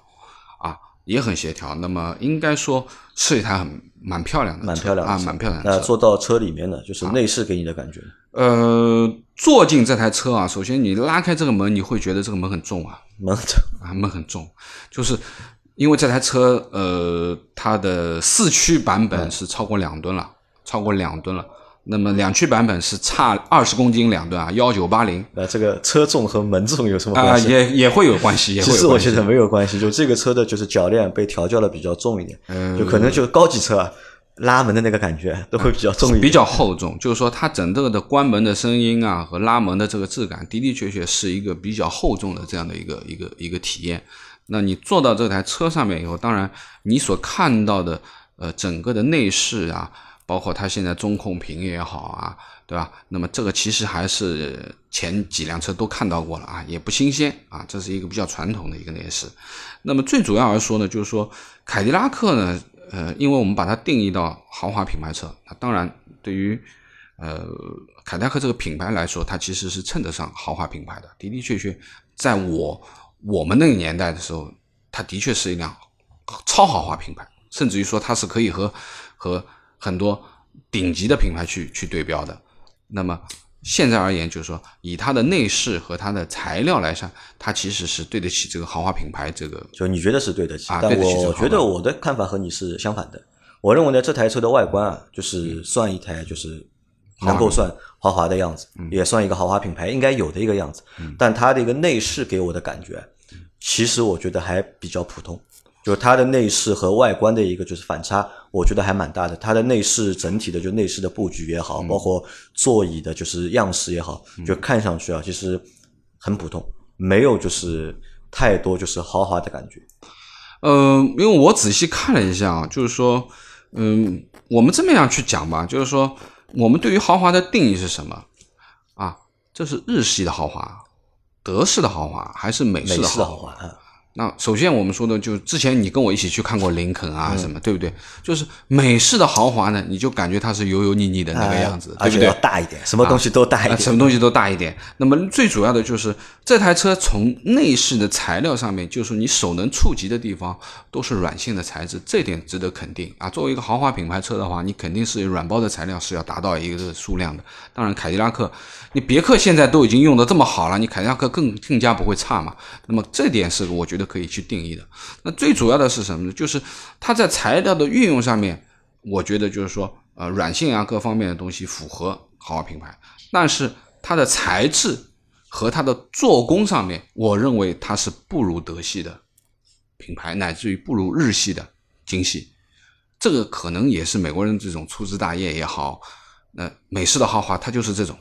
Speaker 2: 啊，也很协调。那么应该说是一台很蛮漂亮的，
Speaker 1: 蛮漂亮的
Speaker 2: 啊，蛮漂亮的。
Speaker 1: 那坐到车里面呢，就是内饰给你的感觉，
Speaker 2: 呃，坐进这台车啊，首先你拉开这个门，你会觉得这个门很重啊，
Speaker 1: 门重。
Speaker 2: 啊，门很重，就是因为这台车，呃，它的四驱版本是超过两吨了，超过两吨了。那么两驱版本是差二十公斤两吨啊，幺九八零
Speaker 1: 那，这个车重和门重有什么
Speaker 2: 啊，
Speaker 1: 关系？
Speaker 2: 也也会有关系，也会
Speaker 1: 其实
Speaker 2: 有关系。
Speaker 1: 我觉得没有关系，就这个车的就是铰链被调教的比较重一点，
Speaker 2: 嗯
Speaker 1: 就可能就高级车啊，拉门的那个感觉都会比较重一点。
Speaker 2: 比较厚重，就是说它整个的关门的声音啊和拉门的这个质感，的的确确是一个比较厚重的这样的一个一个一个体验。那你坐到这台车上面以后，当然你所看到的呃整个的内饰啊，包括它现在中控屏也好啊，对吧？那么这个其实还是前几辆车都看到过了啊，也不新鲜啊，这是一个比较传统的一个内饰。那么最主要来说呢，就是说凯迪拉克呢，呃，因为我们把它定义到豪华品牌车，那当然对于呃凯迪拉克这个品牌来说，它其实是称得上豪华品牌的，的的确确，在我我们那个年代的时候，它的确是一辆超豪华品牌，甚至于说它是可以和和很多顶级的品牌去去对标的。那么现在而言，就是说以它的内饰和它的材料来上，它其实是对得起这个豪华品牌这个
Speaker 1: 就你觉得是对得起，但
Speaker 2: 啊对得起这个
Speaker 1: 我觉得我的看法和你是相反的。我认为呢，这台车的外观啊，就是算一台就是能够算豪华的样子，也算一个豪华品牌应该有的一个样子。但它的一个内饰给我的感觉，其实我觉得还比较普通。就是它的内饰和外观的一个就是反差，我觉得还蛮大的。它的内饰整体的就内饰的布局也好，包括座椅的就是样式也好，就看上去啊，其实很普通，没有就是太多就是豪华的感觉。
Speaker 2: 呃，因为我仔细看了一下啊，就是说，嗯，我们这么样去讲吧，就是说，我们对于豪华的定义是什么啊？这是日系的豪华、德式的豪华，还是美式的豪华？
Speaker 1: 式的豪华，啊
Speaker 2: 那首先我们说的就是之前你跟我一起去看过林肯啊什么，对不对？就是美式的豪华呢，你就感觉它是油油腻腻的那个样子，对不对
Speaker 1: 而且要？大一点，什么东西都大一
Speaker 2: 啊，
Speaker 1: 点。
Speaker 2: 什么东西都大一点。那么最主要的就是这台车从内饰的材料上面，就是你手能触及的地方都是软性的材质，这点值得肯定啊。作为一个豪华品牌车的话，你肯定是软包的材料是要达到一个数量的。当然，凯迪拉克，你别克现在都已经用的这么好了，你凯迪拉克更更加不会差嘛。那么这点是我觉得可以去定义的。那最主要的是什么呢？就是它在材料的运用上面，我觉得就是说，呃，软性啊各方面的东西符合豪华品牌，但是它的材质和它的做工上面，我认为它是不如德系的品牌，乃至于不如日系的精细。这个可能也是美国人这种粗枝大叶也好，那美式的豪华它就是这种。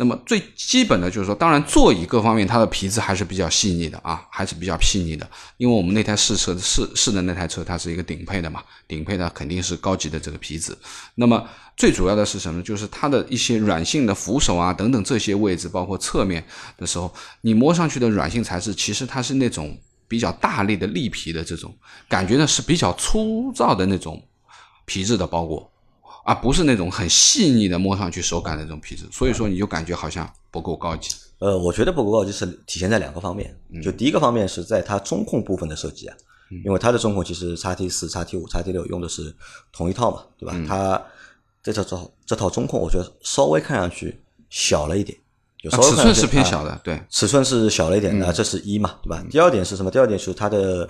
Speaker 2: 那么最基本的就是说，当然座椅各方面它的皮质还是比较细腻的啊，还是比较细腻的。因为我们那台试车试试的那台车，它是一个顶配的嘛，顶配的肯定是高级的这个皮质。那么最主要的是什么？就是它的一些软性的扶手啊等等这些位置，包括侧面的时候，你摸上去的软性材质，其实它是那种比较大力的立皮的这种感觉呢，是比较粗糙的那种皮质的包裹。而不是那种很细腻的摸上去手感的那种皮质，所以说你就感觉好像不够高级。
Speaker 1: 呃，我觉得不够高级是体现在两个方面，
Speaker 2: 嗯
Speaker 1: 就第一个方面是在它中控部分的设计啊，因为它的中控其实叉 T 四、叉 T 五、叉 T 六用的是同一套嘛，对吧？
Speaker 2: 嗯
Speaker 1: 它这套套这套中控，我觉得稍微看上去小了一点，有稍
Speaker 2: 啊
Speaker 1: 微看上去
Speaker 2: 尺寸是偏
Speaker 1: 啊
Speaker 2: 小的，对，
Speaker 1: 尺寸是小了一点，那这是一嘛，对吧？第二点是什么？第二点是它的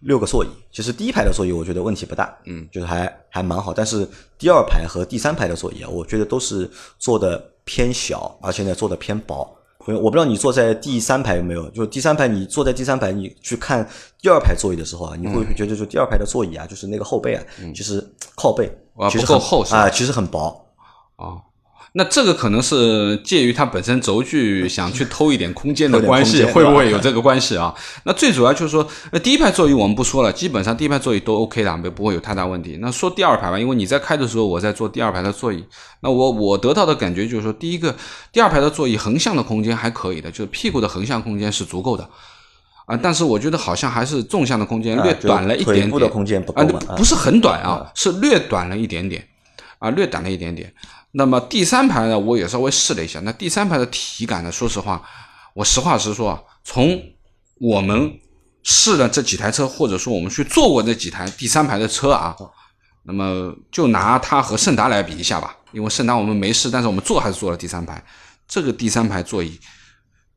Speaker 1: 六个座椅，其实第一排的座椅我觉得问题不大，嗯，就是还还蛮好。但是第二排和第三排的座椅啊，我觉得都是做的偏小，而且呢做的偏薄。因为我不知道你坐在第三排有没有，就第三排你坐在第三排，你去看第二排座椅的时候啊，你会不会觉得就第二排的座椅啊，就是那个后背啊，其实 靠背
Speaker 2: 啊
Speaker 1: 其实很
Speaker 2: 不够厚是吧
Speaker 1: 啊，其实很薄。
Speaker 2: 哦，那这个可能是介于它本身轴距想去偷一点空间的关系，会不会有这个关系啊？那最主要就是说，那，第一排座椅我们不说了，基本上第一排座椅都 OK 的，没不会有太大问题。那说第二排吧，因为你在开的时候我在坐第二排的座椅，那我我得到的感觉就是说，第一个第二排的座椅横向的空间还可以的，就是屁股的横向空间是足够的。啊，但是我觉得好像还是纵向的空间
Speaker 1: 啊
Speaker 2: 略短了一点点，
Speaker 1: 腿部的空间不够
Speaker 2: 啊，不是很短啊，是略短了一点点，啊，略短了一点点。那么第三排呢，我也稍微试了一下，那第三排的体感呢，说实话，我实话实说啊，从我们试了这几台车，或者说我们去坐过这几台第三排的车啊，那么就拿它和胜达来比一下吧，因为胜达我们没试，但是我们坐还是坐了第三排。这个第三排座椅，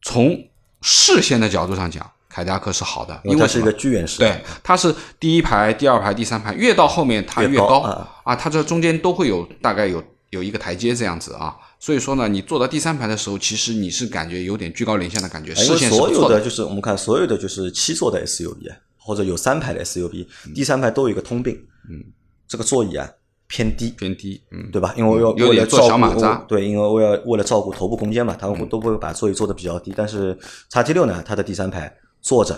Speaker 2: 从视线的角度上讲，凯迪拉克是好的，因为
Speaker 1: 它是一个剧院式，
Speaker 2: 对，它是第一排、第二排、第三排，越到后面它
Speaker 1: 越
Speaker 2: 越高
Speaker 1: 啊，
Speaker 2: 它这中间都会有大概有有一个台阶这样子啊，所以说呢，你坐到第三排的时候，其实你是感觉有点居高临下的感觉，
Speaker 1: 因
Speaker 2: 视
Speaker 1: 为所有
Speaker 2: 的。
Speaker 1: 就是我们看所有的就是七座的 SUV 啊，或者有三排的 SUV，第三排都有一个通病，嗯，这个座椅啊偏低，
Speaker 2: 偏低，嗯，
Speaker 1: 对吧？因为要
Speaker 2: 有点做
Speaker 1: 为了照
Speaker 2: 小马
Speaker 1: 对，因为为了为了照顾头部空间嘛，他们都会把座椅做的比较低。但是叉 T 六呢，它的第三排坐着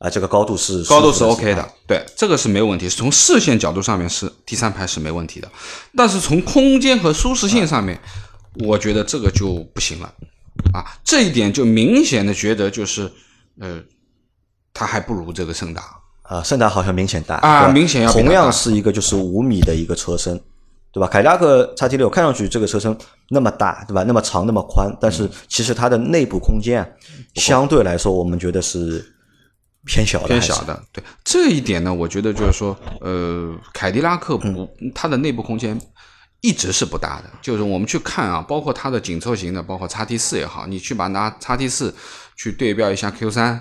Speaker 1: 啊，这个高度是
Speaker 2: 高度是 OK 的，对，这个是没有问题。从视线角度上面是第三排是没问题的，但是从空间和舒适性上面，我觉得这个就不行了啊。这一点就明显的觉得就是，呃，它还不如这个胜达。
Speaker 1: 啊，胜达好像明显大
Speaker 2: 啊明显要
Speaker 1: 同样是一个就是五米的一个车身，对吧？凯迪拉克叉 T 六看上去这个车身那么大，对吧？那么长那么宽，但
Speaker 2: 嗯
Speaker 1: 是其实它的内部空间啊，相对来说我们觉得是偏小的，
Speaker 2: 偏小的。对这一点呢，我觉得就是说，呃，凯迪拉克不，
Speaker 1: 嗯
Speaker 2: 它的内部空间一直是不大的。就是我们去看啊，包括它的紧凑型的，包括叉 T 四也好，你去把拿叉 T 四去对标一下 Q 三，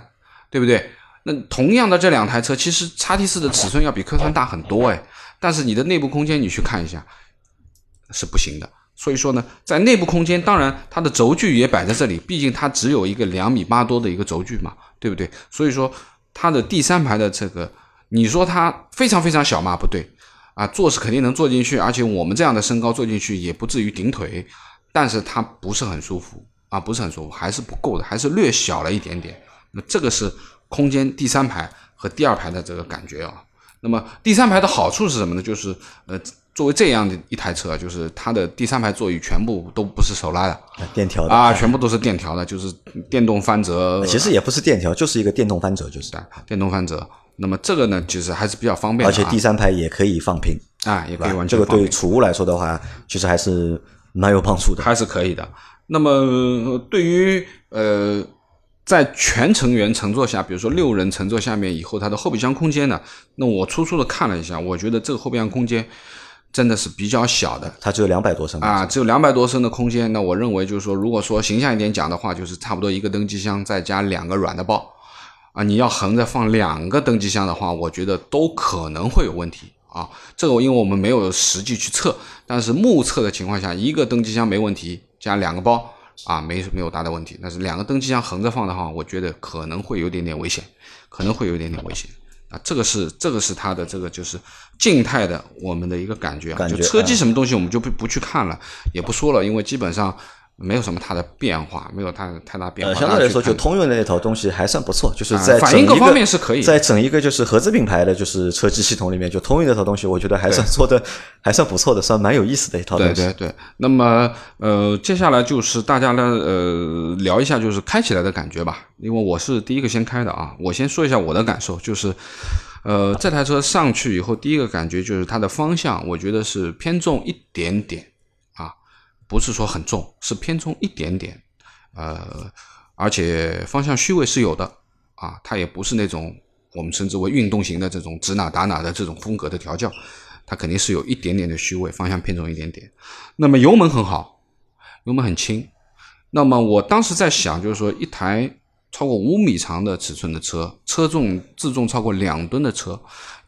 Speaker 2: 对不对？那同样的这两台车，其实叉 T 四的尺寸要比 Q 三大很多哎，但是你的内部空间你去看一下，是不行的。所以说呢，在内部空间，当然它的轴距也摆在这里，毕竟它只有一个两米八多的一个轴距嘛，对不对？所以说它的第三排的这个，你说它非常非常小嘛？不对，啊，坐是肯定能坐进去，而且我们这样的身高坐进去也不至于顶腿，但是它不是很舒服啊，不是很舒服，还是不够的，还是略小了一点点。那这个是空间第三排和第二排的这个感觉啊。那么第三排的好处是什么呢？就是呃，作为这样的一台车，就是它的第三排座椅全部都不是手拉的
Speaker 1: 电调的
Speaker 2: 啊，全部都是电调的，就是电动翻折，
Speaker 1: 其实也不是电调，就是一个电动翻折，就是，
Speaker 2: 电动翻折。那么这个呢，其实还是比较方便
Speaker 1: 而且第三排也可以放平，
Speaker 2: 啊也可以完全这个
Speaker 1: 对储物来说的话，其实还是蛮有帮助的。
Speaker 2: 还是可以的。那么呃对于呃，在全成员乘坐下，比如说六人乘坐下面以后，它的后备箱空间呢，那我粗粗的看了一下，我觉得这个后备箱空间真的是比较小的。
Speaker 1: 它只有两百多升
Speaker 2: 啊，只有两百多升的空间，那我认为就是说，如果说形象一点讲的话，就是差不多一个登机箱再加两个软的包，啊，你要横着放两个登机箱的话，我觉得都可能会有问题啊。这个因为我们没有实际去测，但是目测的情况下，一个登机箱没问题，加两个包啊，没没有大的问题。但是两个登机箱横着放的话，我觉得可能会有点点危险，可能会有一点点危险。啊，这个是这个是它的这个就是静态的我们的一个感觉啊，
Speaker 1: 觉
Speaker 2: 就车机
Speaker 1: 嗯
Speaker 2: 什么东西我们就不不去看了，也不说了，因为基本上没有什么它的变化，没有它太大变化。
Speaker 1: 呃，相对来说，就通用的那套东西还算不错，就是
Speaker 2: 啊
Speaker 1: 在
Speaker 2: 反应各方面是可以
Speaker 1: 在整一个就是合资品牌的就是车机系统里面，就通用那套东西，我觉得还算做的 还算不错的，算蛮有意思的一套东西。
Speaker 2: 对对对，那么呃，接下来就是大家呢呃聊一下就是开起来的感觉吧，因为我是第一个先开的啊，我先说一下我的感受，就是呃这台车上去以后，第一个感觉就是它的方向，我觉得是偏重一点点啊，不是说很重，是偏重一点点，呃，而且方向虚位是有的啊，它也不是那种我们称之为运动型的这种指哪打哪的这种风格的调教，它肯定是有一点点的虚位，方向偏重一点点。那么油门很好，油门很轻。那么我当时在想，就是说一台超过五米长的尺寸的车，车重自重超过两吨的车，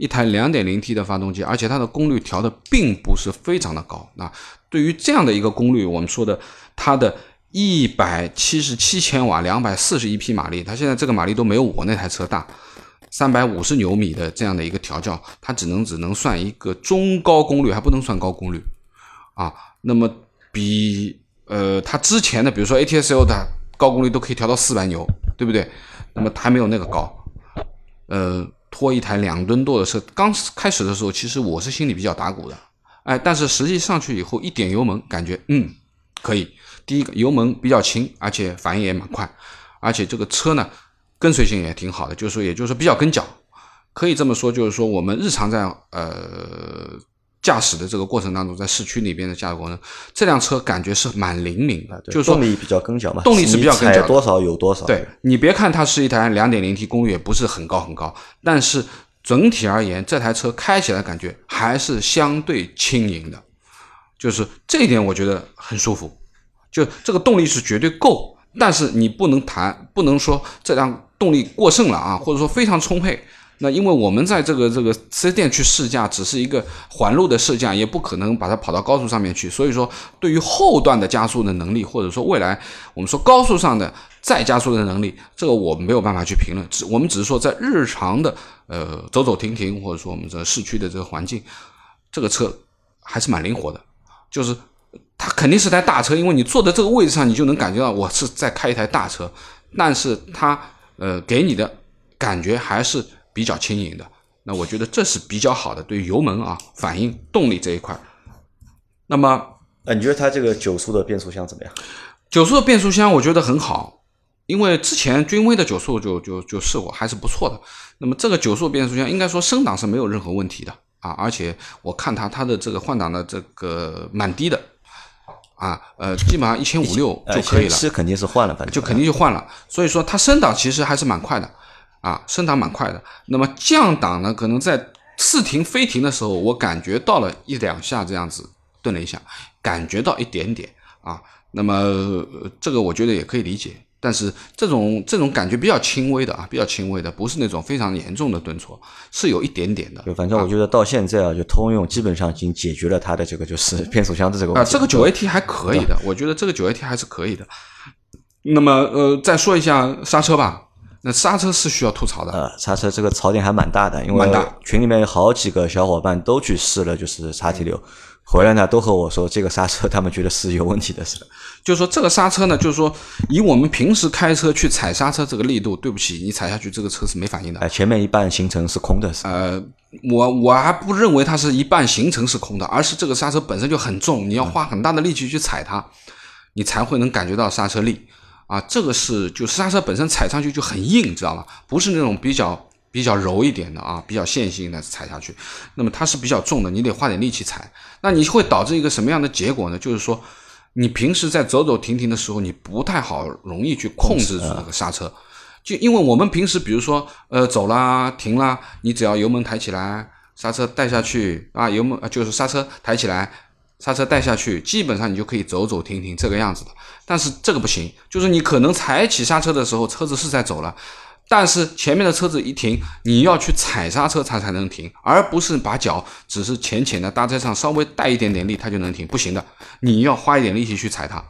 Speaker 2: 一台 2.0T 的发动机，而且它的功率调的并不是非常的高。那对于这样的一个功率，我们说的它的一百七十七千瓦，两百四十一匹马力，它现在这个马力都没有我那台车大。三百五十牛米的这样的一个调教，它只能只能算一个中高功率，还不能算高功率啊。那么比呃它之前的，比如说 ATS-L 的高功率都可以调到四百牛，对不对？那么还没有那个高。呃，拖一台两吨多的车，刚开始的时候，其实我是心里比较打鼓的，哎，但是实际上去以后，一点油门，感觉嗯可以。第一个油门比较轻，而且反应也蛮快，而且这个车呢，跟随性也挺好的，就是说，也就是说比较跟脚，可以这么说，就是说我们日常在呃驾驶的这个过程当中，在市区里边的驾驶过程，这辆车感觉是蛮灵敏的，就是说
Speaker 1: 动力比较跟脚嘛，
Speaker 2: 动力是比较跟脚的
Speaker 1: 你踩多少有多少。
Speaker 2: 对你别看它是一台两点零 T 功率也不是很高很高，但是整体而言，这台车开起来感觉还是相对轻盈的，就是这一点我觉得很舒服。就这个动力是绝对够，但是你不能谈，不能说这辆动力过剩了啊，或者说非常充沛。那因为我们在这个这个四 S 店去试驾，只是一个环路的试驾，也不可能把它跑到高速上面去。所以说，对于后段的加速的能力，或者说未来我们说高速上的再加速的能力，这个我们没有办法去评论。只我们只是说，在日常的呃走走停停，或者说我们这市区的这个环境，这个车还是蛮灵活的。就是它肯定是台大车，因为你坐在这个位置上，你就能感觉到我是在开一台大车。但是它呃给你的感觉还是。比较轻盈的，那我觉得这是比较好的，对于油门啊、反应、动力这一块。那么，
Speaker 1: 呃，你觉得它这个九速的变速箱怎么样？
Speaker 2: 九速的变速箱我觉得很好，因为之前君威的九速就就就试过，还是不错的。那么这个九速变速箱应该说升档是没有任何问题的啊，而且我看它它的这个换挡的这个蛮低的啊，呃，基本上一千五六就可以了。
Speaker 1: 是肯定是换了，反正
Speaker 2: 就肯定就换了。所以说它升档其实还是蛮快的。啊，升档蛮快的。那么降档呢？可能在似停非停的时候，我感觉到了一两下这样子，顿了一下，感觉到一点点啊。那么这个我觉得也可以理解。但是这种这种感觉比较轻微的啊，比较轻微的，不是那种非常严重的顿挫，是有一点点的。
Speaker 1: 就反正我觉得到现在啊，就通用基本上已经解决了它的这个就是 变速箱的这个问题。
Speaker 2: 啊，这个九 AT 还可以的，我觉得这个九 AT 还是可以的。那么呃，再说一下刹车吧。那刹车是需要吐槽的，
Speaker 1: 呃，刹车这个槽点还蛮大的，因为群里面有好几个小伙伴都去试了，就是叉 T 六，回来呢都和我说这个刹车他们觉得是有问题的，是，
Speaker 2: 就是说这个刹车呢，就是说以我们平时开车去踩刹车这个力度，对不起，你踩下去这个车是没反应的，
Speaker 1: 哎，前面一半行程是空的，是，
Speaker 2: 呃，我我还不认为它是一半行程是空的，而是这个刹车本身就很重，你要花很大的力气去踩它，你才会能感觉到刹车力。啊，这个是就刹车本身踩上去就很硬，知道吗？不是那种比较比较柔一点的啊，比较线性的踩下去。那么它是比较重的，你得花点力气踩。那你会导致一个什么样的结果呢？就是说，你平时在走走停停的时候，你不太好容易去控制住那个刹车。就因为我们平时比如说呃走啦停啦，你只要油门抬起来，刹车带下去啊，油门就是刹车抬起来。刹车带下去，基本上你就可以走走停停这个样子的。但是这个不行，就是你可能踩起刹车的时候，车子是在走了，但是前面的车子一停，你要去踩刹车它才能停，而不是把脚只是浅浅的搭在上，稍微带一点点力它就能停，不行的，你要花一点力气去踩它，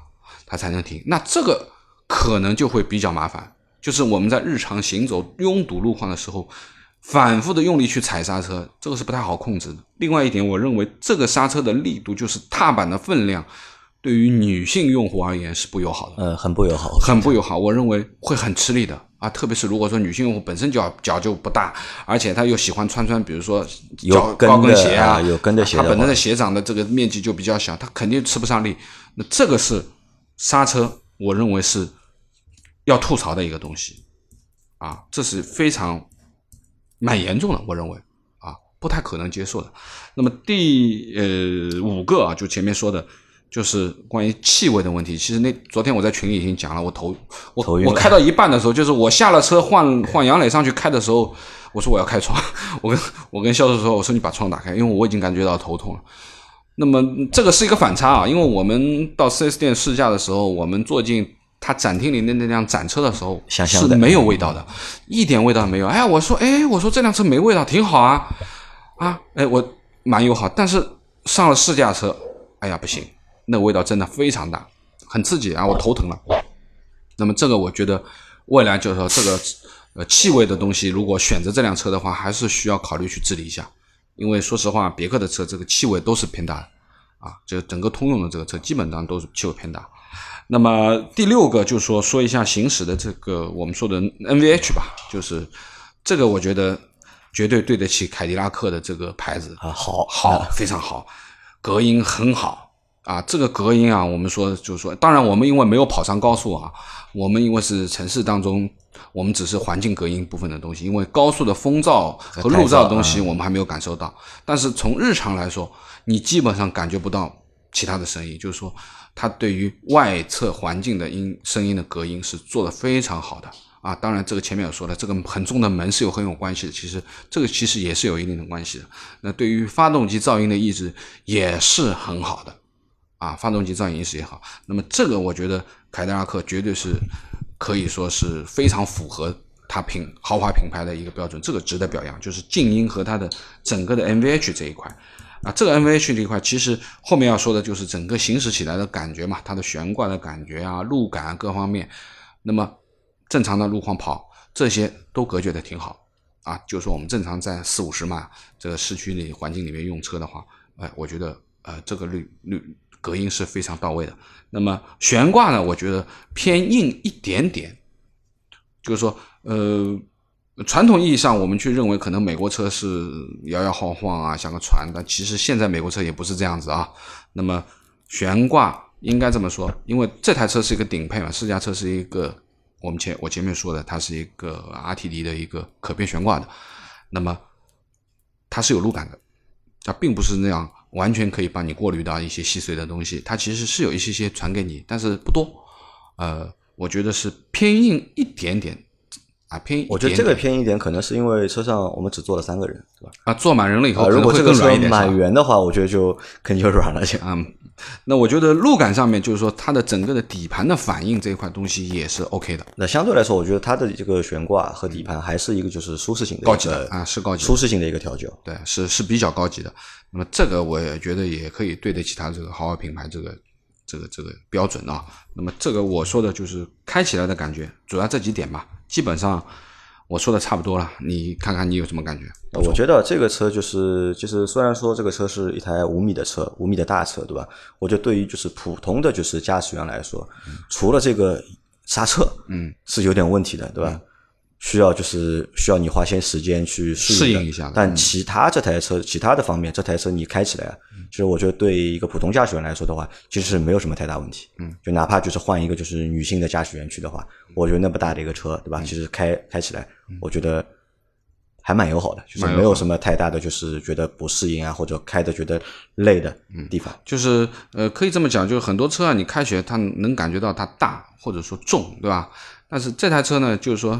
Speaker 2: 它才能停。那这个可能就会比较麻烦，就是我们在日常行走拥堵路况的时候。反复的用力去踩刹车，这个是不太好控制的。另外一点，我认为这个刹车的力度，就是踏板的分量，对于女性用户而言是不友好的。
Speaker 1: 呃，很不友好，
Speaker 2: 很不友好。我认为会很吃力的啊，特别是如果说女性用户本身脚脚就不大，而且她又喜欢穿穿，比如说脚高跟鞋
Speaker 1: 啊，有跟的鞋，
Speaker 2: 她本身的鞋掌的这个面积就比较小，她肯定吃不上力。那这个是刹车，我认为是要吐槽的一个东西啊，这是非常。蛮严重的，我认为啊，不太可能接受的。那么第呃五个啊，就前面说的，就是关于气味的问题。其实那昨天我在群里已经讲了，我头我我开到一半的时候，就是我下了车换换杨磊上去开的时候，我说我要开窗，我跟我跟销售说，我说你把窗打开，因为我已经感觉到头痛了。那么这个是一个反差啊，因为我们到 4S 店试驾的时候，我们坐进。他展厅里的那辆展车的时候是没有味道的，一点味道没有。哎，我说，哎，我说这辆车没味道，挺好啊，啊，哎，我蛮友好。但是上了试驾车，哎呀，不行，那味道真的非常大，很刺激啊，我头疼了。那么这个我觉得未来就是说这个呃气味的东西，如果选择这辆车的话，还是需要考虑去治理一下。因为说实话，别克的车这个气味都是偏大的啊，就整个通用的这个车基本上都是气味偏大。那么第六个就是说说一下行驶的这个我们说的 NVH 吧，就是这个我觉得绝对对得起凯迪拉克的这个牌子
Speaker 1: 啊，好，
Speaker 2: 好，非常好，隔音很好啊，这个隔音啊，我们说就是说，当然我们因为没有跑上高速啊，我们因为是城市当中，我们只是环境隔音部分的东西，因为高速的风噪和路噪的东西我们还没有感受到。但是从日常来说，你基本上感觉不到其他的声音，就是说它对于外侧环境的音声音的隔音是做的非常好的啊。当然，这个前面有说了，这个很重的门是有很有关系的，其实这个其实也是有一定的关系的。那对于发动机噪音的抑制也是很好的。啊，发动机噪音意识也好，那么这个我觉得凯迪拉克绝对是可以说是非常符合它品豪华品牌的一个标准，这个值得表扬。就是静音和它的整个的 NVH 这一块，啊，这个 NVH 这一块其实后面要说的就是整个行驶起来的感觉嘛，它的悬挂的感觉啊，路感各方面，那么正常的路况跑这些都隔绝的挺好啊，就是说我们正常在四五十码这个市区里环境里面用车的话，哎，我觉得呃这个率率。隔音是非常到位的。那么悬挂呢？我觉得偏硬一点点，就是说，呃，传统意义上我们去认为可能美国车是摇摇晃晃啊，像个船。但其实现在美国车也不是这样子啊。那么悬挂应该这么说，因为这台车是一个顶配嘛，试驾车是一个我们前我前面说的，它是一个 RTD 的一个可变悬挂的。那么它是有路感的，它并不是那样。完全可以帮你过滤到一些细碎的东西，它其实是有一些些传给你，但是不多。呃，我觉得是偏硬一点点啊，偏。
Speaker 1: 我觉得这个偏一点，可能是因为车上我们只坐了三个人，对吧？
Speaker 2: 啊，坐满人了以后，
Speaker 1: 如果这个
Speaker 2: 车
Speaker 1: 满员的话，我觉得就肯定就软了些。
Speaker 2: 嗯，那我觉得路感上面，就是说它的整个的底盘的反应这一块东西也是 OK 的。
Speaker 1: 那相对来说，我觉得它的这个悬挂和底盘还是一个就是舒适性的
Speaker 2: 高级的啊，是高级
Speaker 1: 舒适性的一个调教。
Speaker 2: 对，是是比较高级的。那么这个我也觉得也可以对得起它这个豪华品牌这个这个这个标准啊。那么这个我说的就是开起来的感觉，主要这几点吧，基本上我说的差不多了。你看看你有什么感觉？
Speaker 1: 我觉得这个车就是就是虽然说这个车是一台五米的车，五米的大车，对吧？我觉得对于就是普通的就是驾驶员来说，除了这个刹车，
Speaker 2: 嗯，
Speaker 1: 是有点问题的，对吧？需要就是需要你花些时间去
Speaker 2: 适应一下，
Speaker 1: 但其他这台车其他的方面，这台车你开起来，其实我觉得对一个普通驾驶员来说的话，其实是没有什么太大问题。
Speaker 2: 嗯，
Speaker 1: 就哪怕就是换一个就是女性的驾驶员去的话，我觉得那么大的一个车，对吧？其实开开起来，我觉得还蛮友好的，就是没有什么太大的就是觉得不适应啊，或者开的觉得累的地方。
Speaker 2: 就是呃，可以这么讲，就是很多车啊，你开起来它能感觉到它大或者说重，对吧？但是这台车呢，就是说。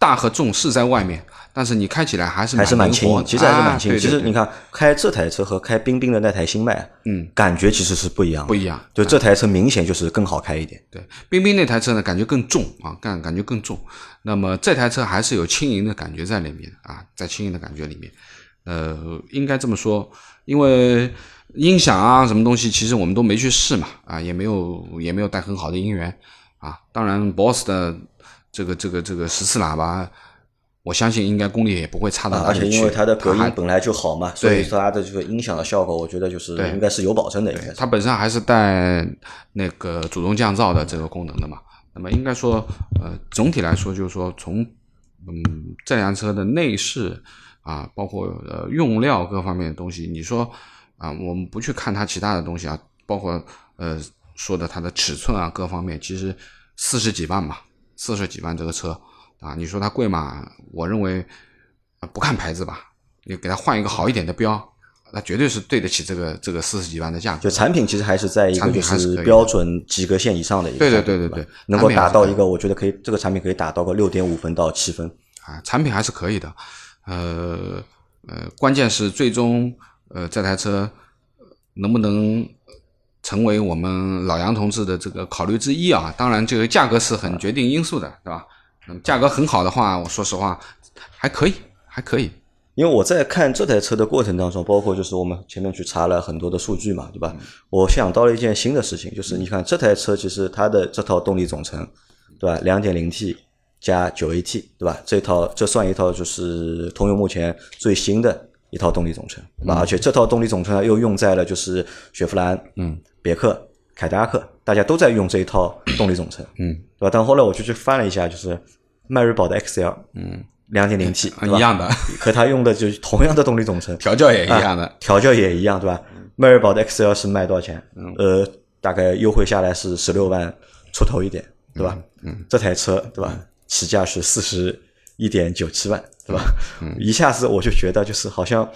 Speaker 2: 它大和重是在外面，但是你开起来还是
Speaker 1: 还是
Speaker 2: 蛮
Speaker 1: 轻，其实还是蛮轻。
Speaker 2: 其
Speaker 1: 实你看开这台车和开冰冰的那台星脉，
Speaker 2: 嗯，
Speaker 1: 感觉其实是不一样，
Speaker 2: 不一样。
Speaker 1: 就这台车明显就是更好开一点。
Speaker 2: 对，冰冰那台车呢，感觉更重啊，感感觉更重。那么这台车还是有轻盈的感觉在里面啊，在轻盈的感觉里面，呃，应该这么说，因为音响啊什么东西，其实我们都没去试嘛，啊，也没有也没有带很好的音源啊。当然，BOSS 的。这个这个这个十四喇叭，我相信应该功率也不会差到哪
Speaker 1: 里去。而且因为
Speaker 2: 它
Speaker 1: 的隔音本来就好嘛，所以它的这个音响的效果，我觉得就是应该是有保证的。应该
Speaker 2: 它本身还是带那个主动降噪的这个功能的嘛。那么应该说，呃，总体来说就是说，从嗯这辆车的内饰啊，包括呃用料各方面的东西，你说啊，我们不去看它其他的东西啊，包括呃说的它的尺寸啊各方面，其实四十几万嘛。四十几万这个车啊，你说它贵嘛？我认为不看牌子吧，你给它换一个好一点的标，那绝对是对得起这个这个四十几万的价格。
Speaker 1: 就产品其实还是在一个就是标准及格线以上的一个，
Speaker 2: 对对对对对，
Speaker 1: 能够达到一个，我觉得可以，这个产品可以达到个六点五分到七分
Speaker 2: 啊，产品还是可以的。呃呃，关键是最终呃这台车能不能。成为我们老杨同志的这个考虑之一啊，当然这个价格是很决定因素的，对吧？那么价格很好的话，我说实话还可以，还可以。
Speaker 1: 因为我在看这台车的过程当中，包括就是我们前面去查了很多的数据嘛，对吧？我想到了一件新的事情，就是你看这台车其实它的这套动力总成，对吧？两点零 T 加九 AT，对吧？这套这算一套就是通用目前最新的一套动力总成，对吧？而且这套动力总成又用在了就是雪佛兰，
Speaker 2: 嗯。
Speaker 1: 别克、凯迪拉克，大家都在用这一套 动力总成，
Speaker 2: 嗯，
Speaker 1: 对吧？但后来我就去翻了一下，就是迈锐宝的 XL，
Speaker 2: 嗯，
Speaker 1: 两点零 T，
Speaker 2: 一样的，
Speaker 1: 和它用的就是同样的动力总成，
Speaker 2: 调教也一样的，
Speaker 1: 调教也一样，对吧？迈锐宝的 XL 是卖多少钱？呃，大概优惠下来是十六万出头一点，对吧？嗯，这台车对吧？起价是四十一点九七万，对吧？嗯一下子我就觉得就是好像。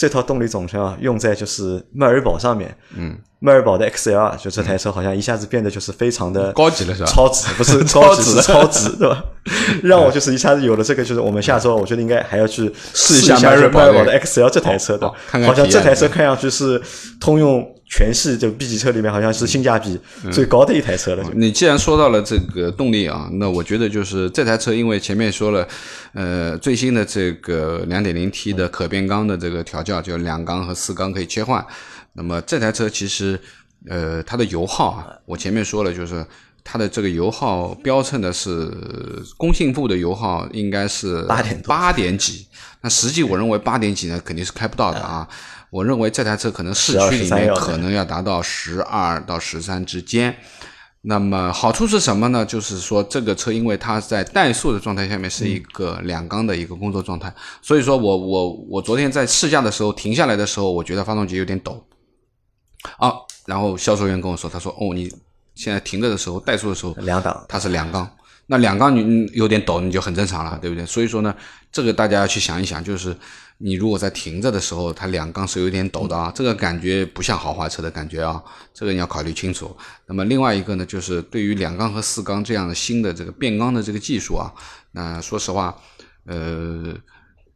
Speaker 1: 这套动力总成啊，用在就是迈锐宝上面。嗯，迈锐宝的 XL 就这台车好像一下子变得就是非常的
Speaker 2: 高级了，是吧？
Speaker 1: 超值不是 超值，超值对吧？让我就是一下子有了这个，就是我们下周我觉得应该还要去试一下迈锐宝的 XL 这台车的，好像这台车看上去是通用。全系就 B 级车里面，好像是性价比最高的一台车了。
Speaker 2: 你既然说到了这个动力啊，那我觉得就是这台车，因为前面说了，呃，最新的这个 2.0T 的可变缸的这个调教，就两缸和四缸可以切换。那么这台车其实，呃，它的油耗啊，我前面说了，就是它的这个油耗标称的是工信部的油耗应该是
Speaker 1: 八点
Speaker 2: 八点几，那实际我认为八点几呢，肯定是开不到的啊。我认为这台车可能市区里面可能要达到十二到十三之间。那么好处是什么呢？就是说这个车因为它在怠速的状态下面是一个两缸的一个工作状态，所以说我我我昨天在试驾的时候停下来的时候，我觉得发动机有点抖。啊，然后销售员跟我说，他说哦，你现在停着的时候怠速的时候
Speaker 1: 两档，
Speaker 2: 它是两缸，那两缸你有点抖，你就很正常了，对不对？所以说呢，这个大家要去想一想，就是。你如果在停着的时候，它两缸是有点抖的啊，这个感觉不像豪华车的感觉啊，这个你要考虑清楚。那么另外一个呢，就是对于两缸和四缸这样的新的这个变缸的这个技术啊，那说实话，呃，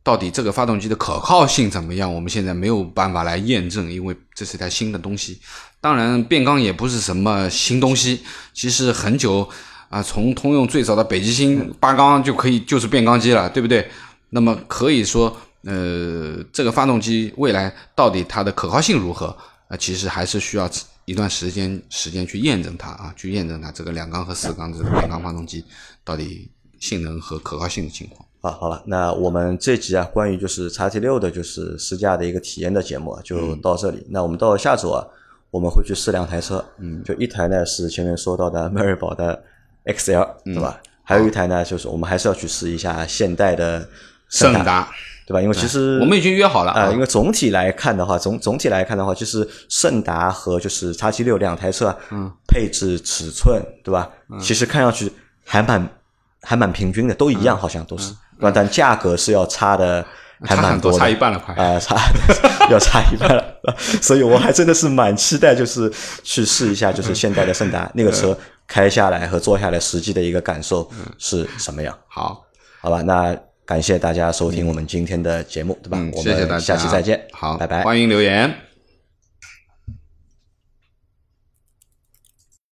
Speaker 2: 到底这个发动机的可靠性怎么样，我们现在没有办法来验证，因为这是一台新的东西。当然，变缸也不是什么新东西，其实很久啊，从通用最早的北极星八缸就可以就是变缸机了，对不对？那么可以说。呃，这个发动机未来到底它的可靠性如何？啊，其实还是需要一段时间时间去验证它啊，去验证它这个两缸和四缸这个变缸发动机到底性能和可靠性的情况。
Speaker 1: 啊，好了，那我们这集啊，关于就是叉 T 六的就是试驾的一个体验的节目就到这里。那我们到下周啊，我们会去试两台车，嗯，就一台呢是前面说到的迈锐宝的 XL，对吧？还有一台呢，就是我们还是要去试一下现代的
Speaker 2: 胜达。
Speaker 1: 对吧？因为其实
Speaker 2: 我们已经约好了
Speaker 1: 啊。因为总体来看的话，总总体来看的话，就是胜达和就是叉七六两台车，嗯，配置尺寸对吧？其实看上去还蛮还蛮平均的，都一样，好像都是。但价格是要差的，还蛮多，
Speaker 2: 差一半了，快
Speaker 1: 啊，差 要差一半了。所以我还真的是蛮期待，就是去试一下，就是 现代的胜达那个车开下来和坐下来实际的一个感受是什么样。
Speaker 2: 好，
Speaker 1: 好吧，那。感谢大家收听我们今天的节目，对吧？
Speaker 2: 谢谢大家，
Speaker 1: 下期再见。
Speaker 2: 好，
Speaker 1: 拜拜。
Speaker 2: 欢迎留言。